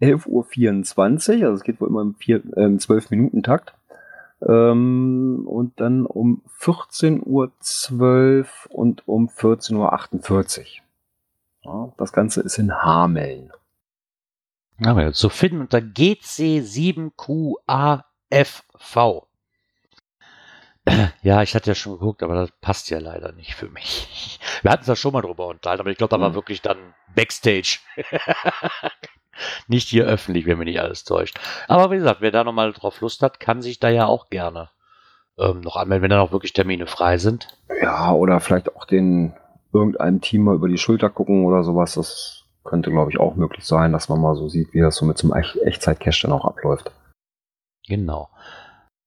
11.24 Uhr, also es geht wohl immer im, vier, äh, im 12-Minuten-Takt. Ähm, und dann um 14.12 Uhr und um 14.48 Uhr. Ja, das Ganze ist in Hameln. Aber zu finden unter GC7QAFV. Ja, ich hatte ja schon geguckt, aber das passt ja leider nicht für mich. Wir hatten es ja schon mal drüber unterhalten, aber ich glaube, da war Hm. wirklich dann Backstage. nicht hier öffentlich, wenn mich nicht alles täuscht. Aber wie gesagt, wer da nochmal drauf Lust hat, kann sich da ja auch gerne ähm, noch anmelden, wenn da noch wirklich Termine frei sind. Ja, oder vielleicht auch den irgendeinem Team mal über die Schulter gucken oder sowas. Das könnte, glaube ich, auch möglich sein, dass man mal so sieht, wie das so mit so einem Ech Echtzeit-Cache dann auch abläuft. Genau.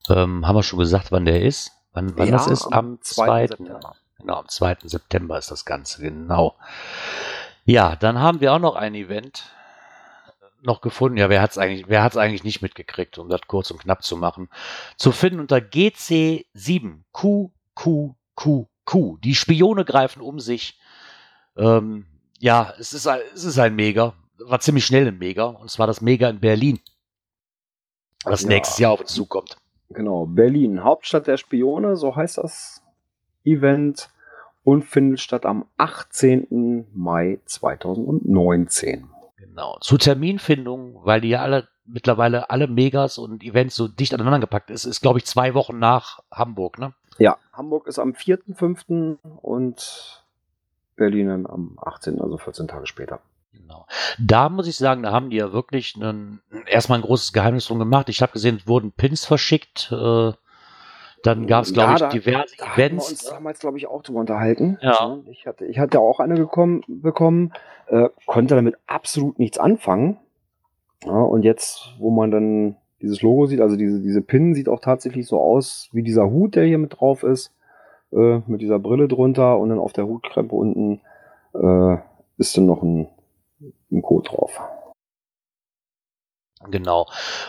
Ähm, haben wir schon gesagt, wann der ist? Wann, wann das ist? Am 2. September. Genau, am 2. September ist das Ganze, genau. Ja, dann haben wir auch noch ein Event noch gefunden. Ja, wer hat es eigentlich, wer hat's eigentlich nicht mitgekriegt, um das kurz und knapp zu machen? Zu finden unter GC7QQQQ. Kuh. Die Spione greifen um sich. Ähm, ja, es ist, ein, es ist ein Mega. War ziemlich schnell ein Mega. Und zwar das Mega in Berlin. Was ja. nächstes Jahr auf uns zukommt. Genau, Berlin, Hauptstadt der Spione, so heißt das Event. Und findet statt am 18. Mai 2019. Genau. Zur Terminfindung, weil die ja alle mittlerweile alle Megas und Events so dicht aneinander gepackt ist, ist, glaube ich, zwei Wochen nach Hamburg, ne? Ja, Hamburg ist am 4.5. und Berlin am 18., also 14 Tage später. Genau. Da muss ich sagen, da haben die ja wirklich einen, erstmal ein großes Geheimnis drum gemacht. Ich habe gesehen, es wurden Pins verschickt. Äh, dann gab es, glaube ja, ich, da, diverse da Events. Haben wir uns damals, glaube ich, auch drüber unterhalten. Ja. Ich hatte, ich hatte auch eine gekommen, bekommen, äh, konnte damit absolut nichts anfangen. Ja, und jetzt, wo man dann dieses Logo sieht, also diese, diese Pin sieht auch tatsächlich so aus wie dieser Hut, der hier mit drauf ist, äh, mit dieser Brille drunter und dann auf der Hutkrempe unten äh, ist dann noch ein, ein Code drauf. Genau.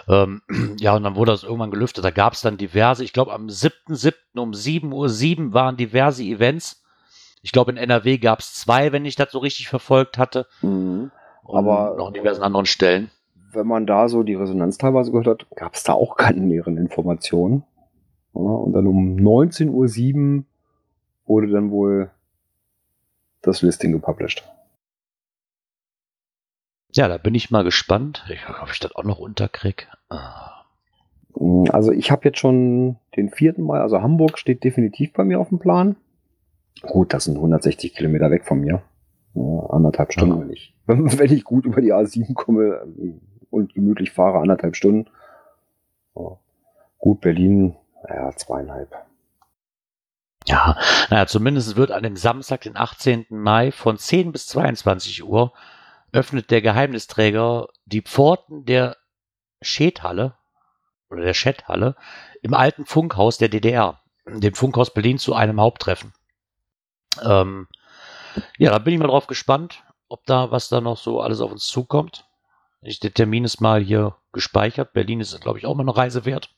Ähm, ja, und dann wurde das irgendwann gelüftet. Da gab es dann diverse, ich glaube am 7.7. um 7.07 Uhr waren diverse Events. Ich glaube in NRW gab es zwei, wenn ich das so richtig verfolgt hatte. Mhm. Aber noch an diversen anderen Stellen wenn man da so die Resonanz teilweise gehört hat, gab es da auch keine näheren Informationen. Ja, und dann um 19.07 Uhr wurde dann wohl das Listing gepublished. Ja, da bin ich mal gespannt, ob ich das auch noch unterkriege. Ah. Also ich habe jetzt schon den vierten Mal, also Hamburg steht definitiv bei mir auf dem Plan. Gut, das sind 160 Kilometer weg von mir. Ja, anderthalb Stunden, ja. wenn, ich, wenn ich gut über die A7 komme, und gemütlich fahre, anderthalb Stunden. So. Gut, Berlin, naja, zweieinhalb. Ja, naja, zumindest wird an dem Samstag, den 18. Mai von 10 bis 22 Uhr öffnet der Geheimnisträger die Pforten der Schädhalle oder der Schädhalle im alten Funkhaus der DDR, dem Funkhaus Berlin zu einem Haupttreffen. Ähm, ja, da bin ich mal drauf gespannt, ob da was da noch so alles auf uns zukommt. Ich, der Termin ist mal hier gespeichert. Berlin ist, glaube ich, auch mal eine Reise wert.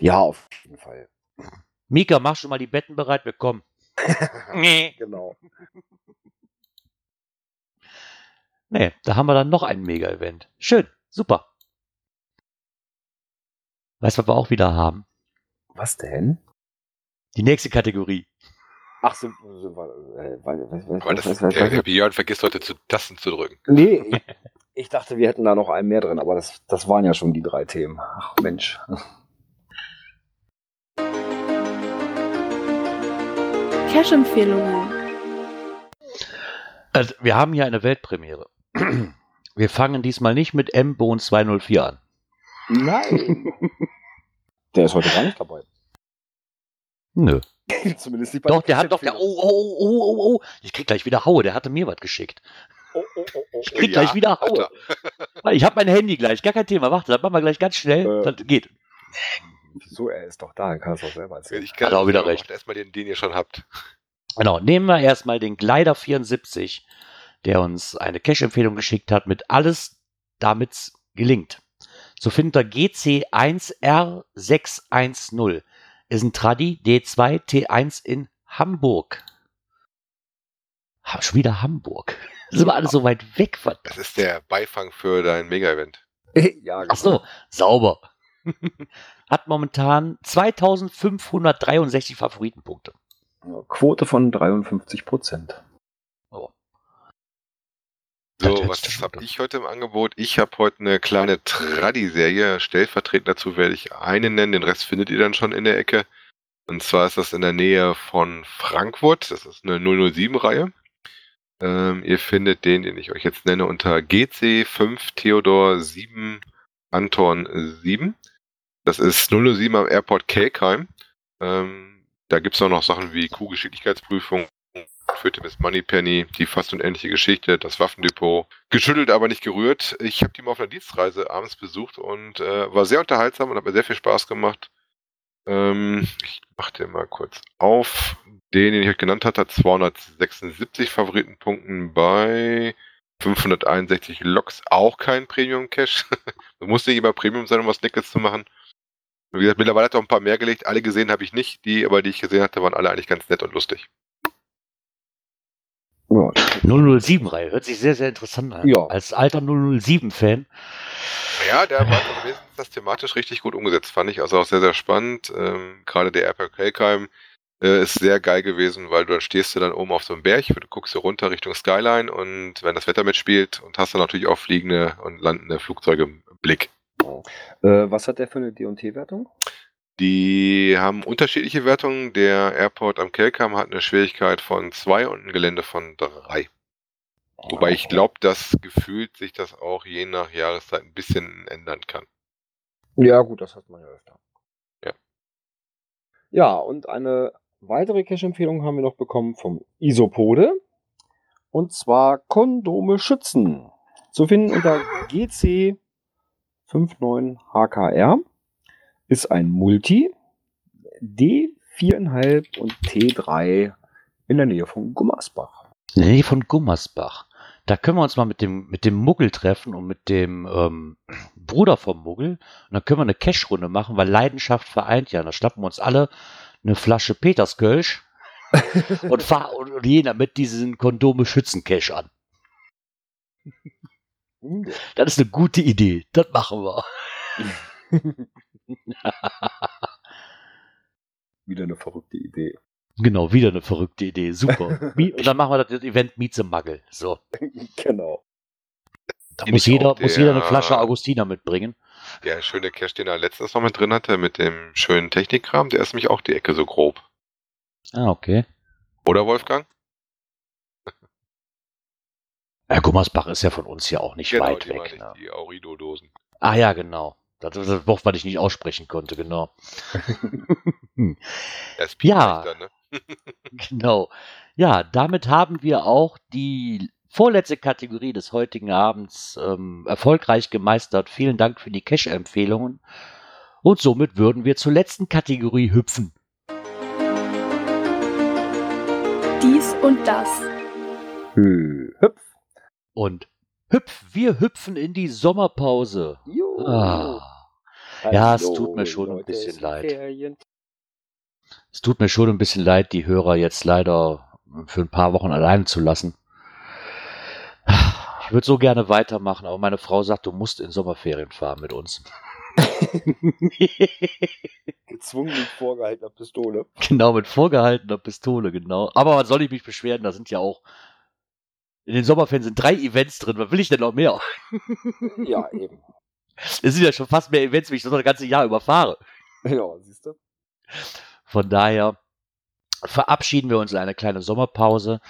Ja, auf jeden Fall. Mika, mach schon mal die Betten bereit, wir kommen. nee. Genau. Nee, da haben wir dann noch ein Mega-Event. Schön, super. Weißt du, was wir auch wieder haben? Was denn? Die nächste Kategorie. Ach so, so äh, was, der Björn vergisst heute zu Tasten zu drücken. Nee, Ich dachte, wir hätten da noch einen mehr drin, aber das, das waren ja schon die drei Themen. Ach Mensch. Cash-Empfehlungen. Also, wir haben hier eine Weltpremiere. Wir fangen diesmal nicht mit M-Bone 204 an. Nein. der ist heute gar nicht dabei. Nö. Zumindest nicht bei Doch, der hat doch, der, oh, oh, oh, oh, oh, ich krieg gleich wieder Haue, der hatte mir was geschickt. Oh, oh, oh, oh. Ich krieg ja, gleich wieder Haue. ich habe mein Handy gleich, gar kein Thema. Warte, das machen wir gleich ganz schnell. Äh, das geht. Wieso, er ist doch da, er kann es auch selber erzählen. Ich kann Hat auch wieder recht. Erstmal den, den ihr schon habt. Genau, nehmen wir erstmal den Glider 74, der uns eine Cache-Empfehlung geschickt hat, mit alles, damit's gelingt. So findet er GC1R610. Ist ein Tradi D2 T1 in Hamburg. Schon wieder Hamburg. Das ist aber alles so weit weg. Verdammt. Das ist der Beifang für dein Mega-Event. ja, genau. Ach so, sauber. Hat momentan 2563 Favoritenpunkte. Quote von 53 Prozent. So, was habe ich heute im Angebot? Ich habe heute eine kleine Tradi-Serie. Stellvertretend dazu werde ich einen nennen, den Rest findet ihr dann schon in der Ecke. Und zwar ist das in der Nähe von Frankfurt. Das ist eine 007-Reihe. Ähm, ihr findet den, den ich euch jetzt nenne, unter GC5 Theodor 7 Anton 7. Das ist 007 am Airport Kelkheim. Ähm, da gibt es auch noch Sachen wie Q-Geschicklichkeitsprüfung, führte Miss Moneypenny, die fast unendliche Geschichte, das Waffendepot. Geschüttelt, aber nicht gerührt. Ich habe die mal auf einer Dienstreise abends besucht und äh, war sehr unterhaltsam und hat mir sehr viel Spaß gemacht. Ähm, ich mach den mal kurz auf. Den, den ich euch genannt hatte, hat 276 Favoritenpunkten bei 561 Loks. Auch kein Premium-Cache. du musst nicht immer Premium sein, um was Nickels zu machen. Wie gesagt, mittlerweile hat er auch ein paar mehr gelegt. Alle gesehen habe ich nicht. Die, aber die ich gesehen hatte, waren alle eigentlich ganz nett und lustig. Ja. 007-Reihe hört sich sehr, sehr interessant an. Ja. Als alter 007-Fan. Ja, der war das thematisch richtig gut umgesetzt, fand ich. Also auch sehr, sehr spannend. Ähm, Gerade der Airpack Kelkheim äh, ist sehr geil gewesen, weil du dann stehst du dann oben auf so einem Berg, du guckst hier runter Richtung Skyline und wenn das Wetter mitspielt und hast dann natürlich auch fliegende und landende Flugzeuge im Blick. Äh, was hat der für eine D&T-Wertung? Die haben unterschiedliche Wertungen. Der Airport am Kelkam hat eine Schwierigkeit von 2 und ein Gelände von 3. Wobei ich glaube, dass gefühlt sich das auch je nach Jahreszeit ein bisschen ändern kann. Ja, gut, das hat man ja öfter. Ja. Ja, und eine weitere Cache-Empfehlung haben wir noch bekommen vom Isopode. Und zwar Kondome schützen. Zu finden unter GC59HKR. Ist ein Multi. D4,5 und T3 in der Nähe von Gummersbach. In der Nähe von Gummersbach. Da können wir uns mal mit dem, mit dem Muggel treffen und mit dem ähm, Bruder vom Muggel. Und dann können wir eine Cash-Runde machen, weil Leidenschaft vereint ja. Da schnappen wir uns alle eine Flasche Peterskölsch und fahren und, und mit diesen Kondome schützen Cash an. Das ist eine gute Idee. Das machen wir. Wieder eine verrückte Idee. Genau, wieder eine verrückte Idee. Super. Und dann machen wir das Event Meet the Muggle. So. genau. Da Den muss ich jeder, muss jeder eine der- Flasche Augustiner mitbringen. Der schöne Cache, den er letztens noch mit drin hatte, mit dem schönen Technikkram, der ist nämlich auch die Ecke so grob. Ah, okay. Oder Wolfgang? Ja, Gummersbach ist ja von uns ja auch nicht weit die weg. Ne? die Aurido-Dosen. Ah ja, genau. Das ist das Wort, was ich nicht aussprechen konnte, genau. SP Ja. Dann, ne? Genau. Ja, damit haben wir auch die vorletzte Kategorie des heutigen Abends ähm, erfolgreich gemeistert. Vielen Dank für die Cash-Empfehlungen. Und somit würden wir zur letzten Kategorie hüpfen. Dies und das. Hü, Hüpf. Und hüpf, wir hüpfen in die Sommerpause. Jo. Ah, Ja, es tut mir schon ein bisschen leid. Es tut mir schon ein bisschen leid, die Hörer jetzt leider für ein paar Wochen allein zu lassen. Ich würde so gerne weitermachen, aber meine Frau sagt, du musst in Sommerferien fahren mit uns. Gezwungen mit vorgehaltener Pistole. genau, mit vorgehaltener Pistole, genau. Aber was soll ich mich beschweren? Da sind ja auch. In den Sommerferien sind drei Events drin. Was will ich denn noch mehr? Ja, eben. Es sind ja schon fast mehr Events, wie ich das ganze Jahr überfahre. Ja, siehst du? Von daher verabschieden wir uns in eine kleine Sommerpause.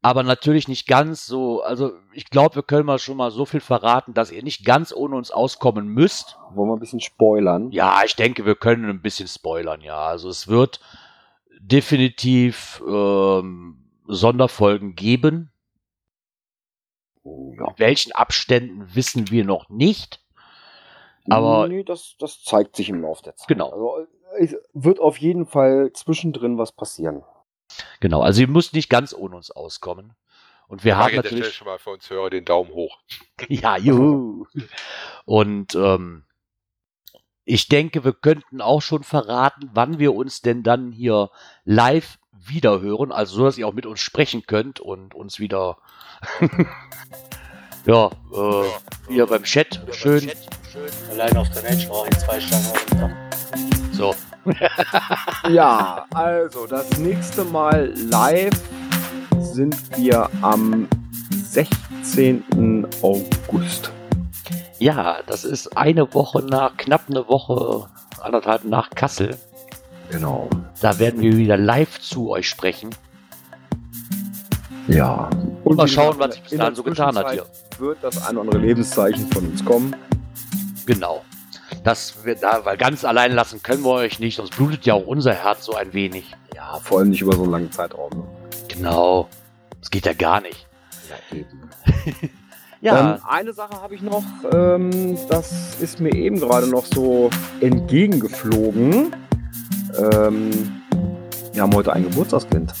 Aber natürlich nicht ganz so. Also, ich glaube, wir können mal schon mal so viel verraten, dass ihr nicht ganz ohne uns auskommen müsst. Wollen wir ein bisschen spoilern? Ja, ich denke, wir können ein bisschen spoilern, ja. Also, es wird definitiv ähm, Sonderfolgen geben. Ja. In welchen Abständen wissen wir noch nicht. Aber- nee, das, das zeigt sich im Laufe der Zeit. Genau. Also, es wird auf jeden Fall zwischendrin was passieren. Genau, also ihr müsst nicht ganz ohne uns auskommen. Und wir haben ich Stelle natürlich. schon mal für uns Hörer den Daumen hoch. Ja, juhu. Und ähm, ich denke, wir könnten auch schon verraten, wann wir uns denn dann hier live wiederhören, also so, dass ihr auch mit uns sprechen könnt und uns wieder ja, äh, wieder beim Chat schön. Allein auf der Range brauche ich zwei Stangen. So, Ja, also das nächste Mal live sind wir am 16. August. ja, das ist eine Woche nach, knapp eine Woche, anderthalb nach Kassel. Genau. Da werden wir wieder live zu euch sprechen. Ja. Und mal schauen, was sich bis in dahin so getan hat Zwischenzeit Wird das ein oder andere Lebenszeichen von uns kommen? Genau. Das wir da, weil ganz allein lassen können wir euch nicht, sonst blutet ja auch unser Herz so ein wenig. Ja, vor allem nicht über so einen langen Zeitraum. Ne? Genau. Das geht ja gar nicht. Ja, eben. Ja, Ähm, eine Sache habe ich noch, ähm, das ist mir eben gerade noch so entgegengeflogen. Ähm, wir haben heute ein Geburtstagskind.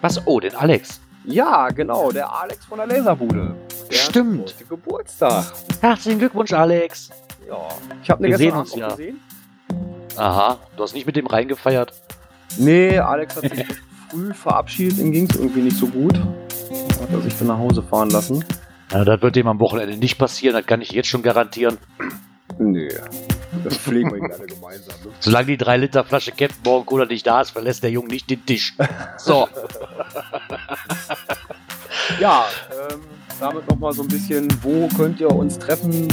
was? Oh, den Alex. Ja, genau, der Alex von der Laserbude. Der Stimmt. Hat Geburtstag. Herzlichen Glückwunsch, Alex. Ja, ich habe eine Wir gestern sehen uns ja. gesehen. Aha, du hast nicht mit dem reingefeiert? Nee, Alex hat sich früh verabschiedet, ihm ging es irgendwie nicht so gut. Hat er sich dann nach Hause fahren lassen. Ja, das wird dem am Wochenende nicht passieren, das kann ich jetzt schon garantieren. Nee, das pflegen wir gerne gemeinsam. Ne? Solange die 3 Liter Flasche Captain Morgan Cola nicht da ist, verlässt der Junge nicht den Tisch. So. ja, ähm, damit nochmal so ein bisschen, wo könnt ihr uns treffen,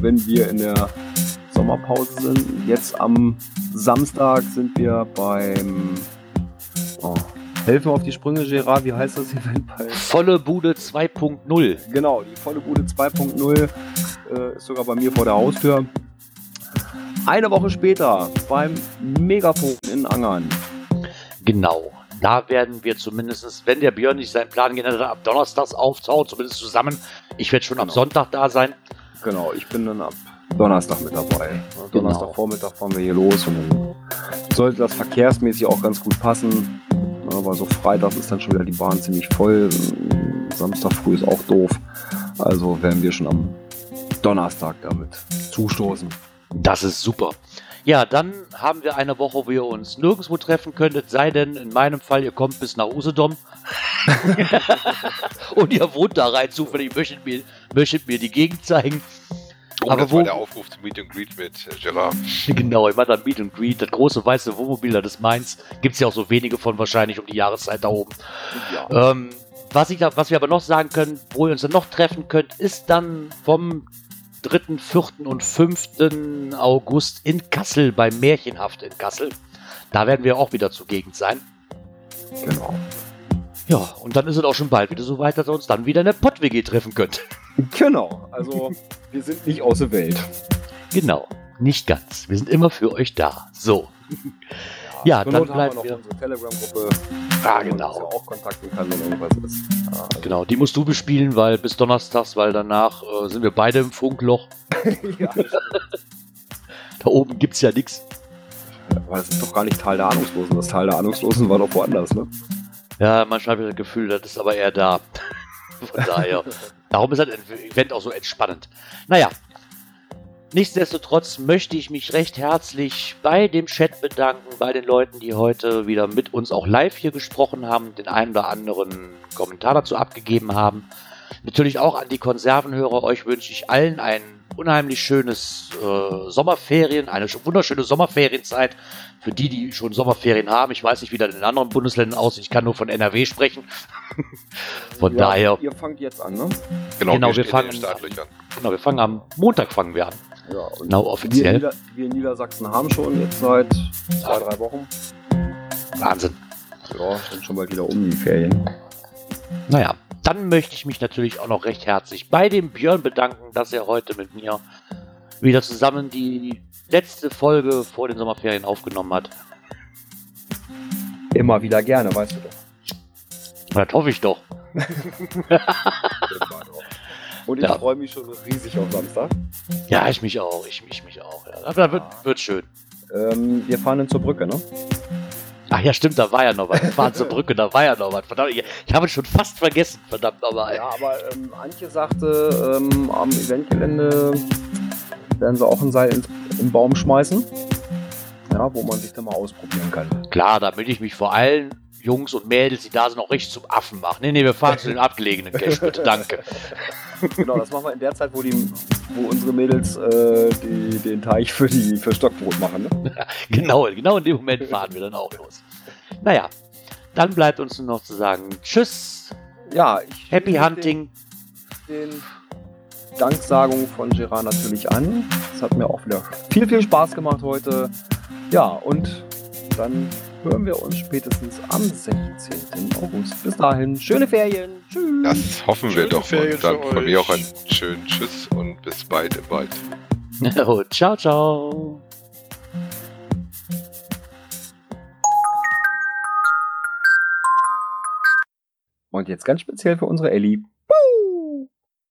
wenn wir in der Sommerpause sind. Jetzt am Samstag sind wir beim oh, Helfen auf die Sprünge, Gerard, wie heißt das Event? Bei volle Bude 2.0. Genau, die volle Bude 2.0 äh, ist sogar bei mir vor der Haustür. Eine Woche später beim Megafon in Angern. Genau. Da werden wir zumindest, wenn der Björn nicht seinen Plan geändert hat, ab Donnerstags auftauchen, zumindest zusammen. Ich werde schon genau. am Sonntag da sein. Genau, ich bin dann ab Donnerstag mit dabei. Genau. Donnerstagvormittag fahren wir hier los und dann sollte das verkehrsmäßig auch ganz gut passen. Aber so Freitag ist dann schon wieder die Bahn ziemlich voll. Samstag früh ist auch doof. Also werden wir schon am Donnerstag damit zustoßen. Das ist super. Ja, dann haben wir eine Woche, wo ihr uns nirgendwo treffen könntet, sei denn in meinem Fall, ihr kommt bis nach Usedom und ihr wohnt da rein zufällig, möchtet mir, möchtet mir die Gegend zeigen. Oh, Aber das wo, war der Aufruf zum Meet and Greet mit äh, Gerard. Genau, ich mache dann Meet and Greet. Das große weiße Wohnmobil, das ist meins. Gibt es ja auch so wenige von wahrscheinlich um die Jahreszeit da oben. Ja. Ähm, was, ich, was wir aber noch sagen können, wo ihr uns dann noch treffen könnt, ist dann vom 3., 4. und 5. August in Kassel beim Märchenhaft in Kassel. Da werden wir auch wieder zugegen sein. Genau. Ja, und dann ist es auch schon bald wieder so weit, dass ihr uns dann wieder in der Pott-WG treffen könnt. Genau, also wir sind nicht außer Welt. Genau, nicht ganz. Wir sind immer für euch da. So. Ja, ja dann bleiben wir. Noch unsere Telegram-Gruppe, ah, genau. ja auch kontakten kann, wenn irgendwas ist. Also genau, die musst du bespielen, weil bis Donnerstags, weil danach äh, sind wir beide im Funkloch. ja, da oben gibt's ja nichts. Aber das ist doch gar nicht Teil der Ahnungslosen. Das Teil der Ahnungslosen war doch woanders, ne? Ja, manchmal habe ich das Gefühl, das ist aber eher da. Von daher. Darum ist das Event auch so entspannend. Naja. Nichtsdestotrotz möchte ich mich recht herzlich bei dem Chat bedanken, bei den Leuten, die heute wieder mit uns auch live hier gesprochen haben, den einen oder anderen Kommentar dazu abgegeben haben. Natürlich auch an die Konservenhörer. Euch wünsche ich allen ein unheimlich schönes äh, Sommerferien, eine wunderschöne Sommerferienzeit für die, die schon Sommerferien haben. Ich weiß nicht, wie das in anderen Bundesländern aussieht. Ich kann nur von NRW sprechen. von ja, daher. Ihr fangt jetzt an, ne? Genau, genau wir, wir fangen an. Genau, wir fangen am Montag fangen wir an. Ja, genau, offiziell. Wir in, Nieder wir in Niedersachsen haben schon jetzt seit zwei, drei Wochen. Wahnsinn. Ja, sind schon bald wieder um die Ferien. Naja, dann möchte ich mich natürlich auch noch recht herzlich bei dem Björn bedanken, dass er heute mit mir wieder zusammen die letzte Folge vor den Sommerferien aufgenommen hat. Immer wieder gerne, weißt du doch. Das hoffe ich doch. Und ich ja. freue mich schon riesig auf Samstag. Ja, ich mich auch. Ich, ich mich auch. Ja. Das wird, wird schön. Ähm, wir fahren dann zur Brücke, ne? Ach ja, stimmt, da war ja noch was. Wir fahren zur Brücke, da war ja noch was. Verdammt, ich, ich habe es schon fast vergessen, verdammt nochmal. Ja, aber ähm, Antje sagte, ähm, am Eventgelände werden sie auch ein Seil ins, im Baum schmeißen. Ja, wo man sich dann mal ausprobieren kann. Klar, damit ich mich vor allen Jungs und Mädels, die da sind, auch richtig zum Affen machen. Nee, nee, wir fahren zu den abgelegenen Cash, bitte, danke. genau, das machen wir in der Zeit, wo, die, wo unsere Mädels äh, die, den Teich für, die, für Stockbrot machen. Ne? genau, genau in dem Moment fahren wir dann auch los. Naja, dann bleibt uns nur noch zu sagen, tschüss. Ja, Happy Hunting. Den, den Danksagung von Gerard natürlich an. Es hat mir auch wieder viel, viel Spaß gemacht heute. Ja, und dann hören wir uns spätestens am 16. August. Bis dahin, schöne Ferien. Tschüss. Das hoffen wir doch. Ferien und dann von mir auch einen schönen Tschüss und bis bald im Wald. Oh, ciao, ciao. Und jetzt ganz speziell für unsere Ellie.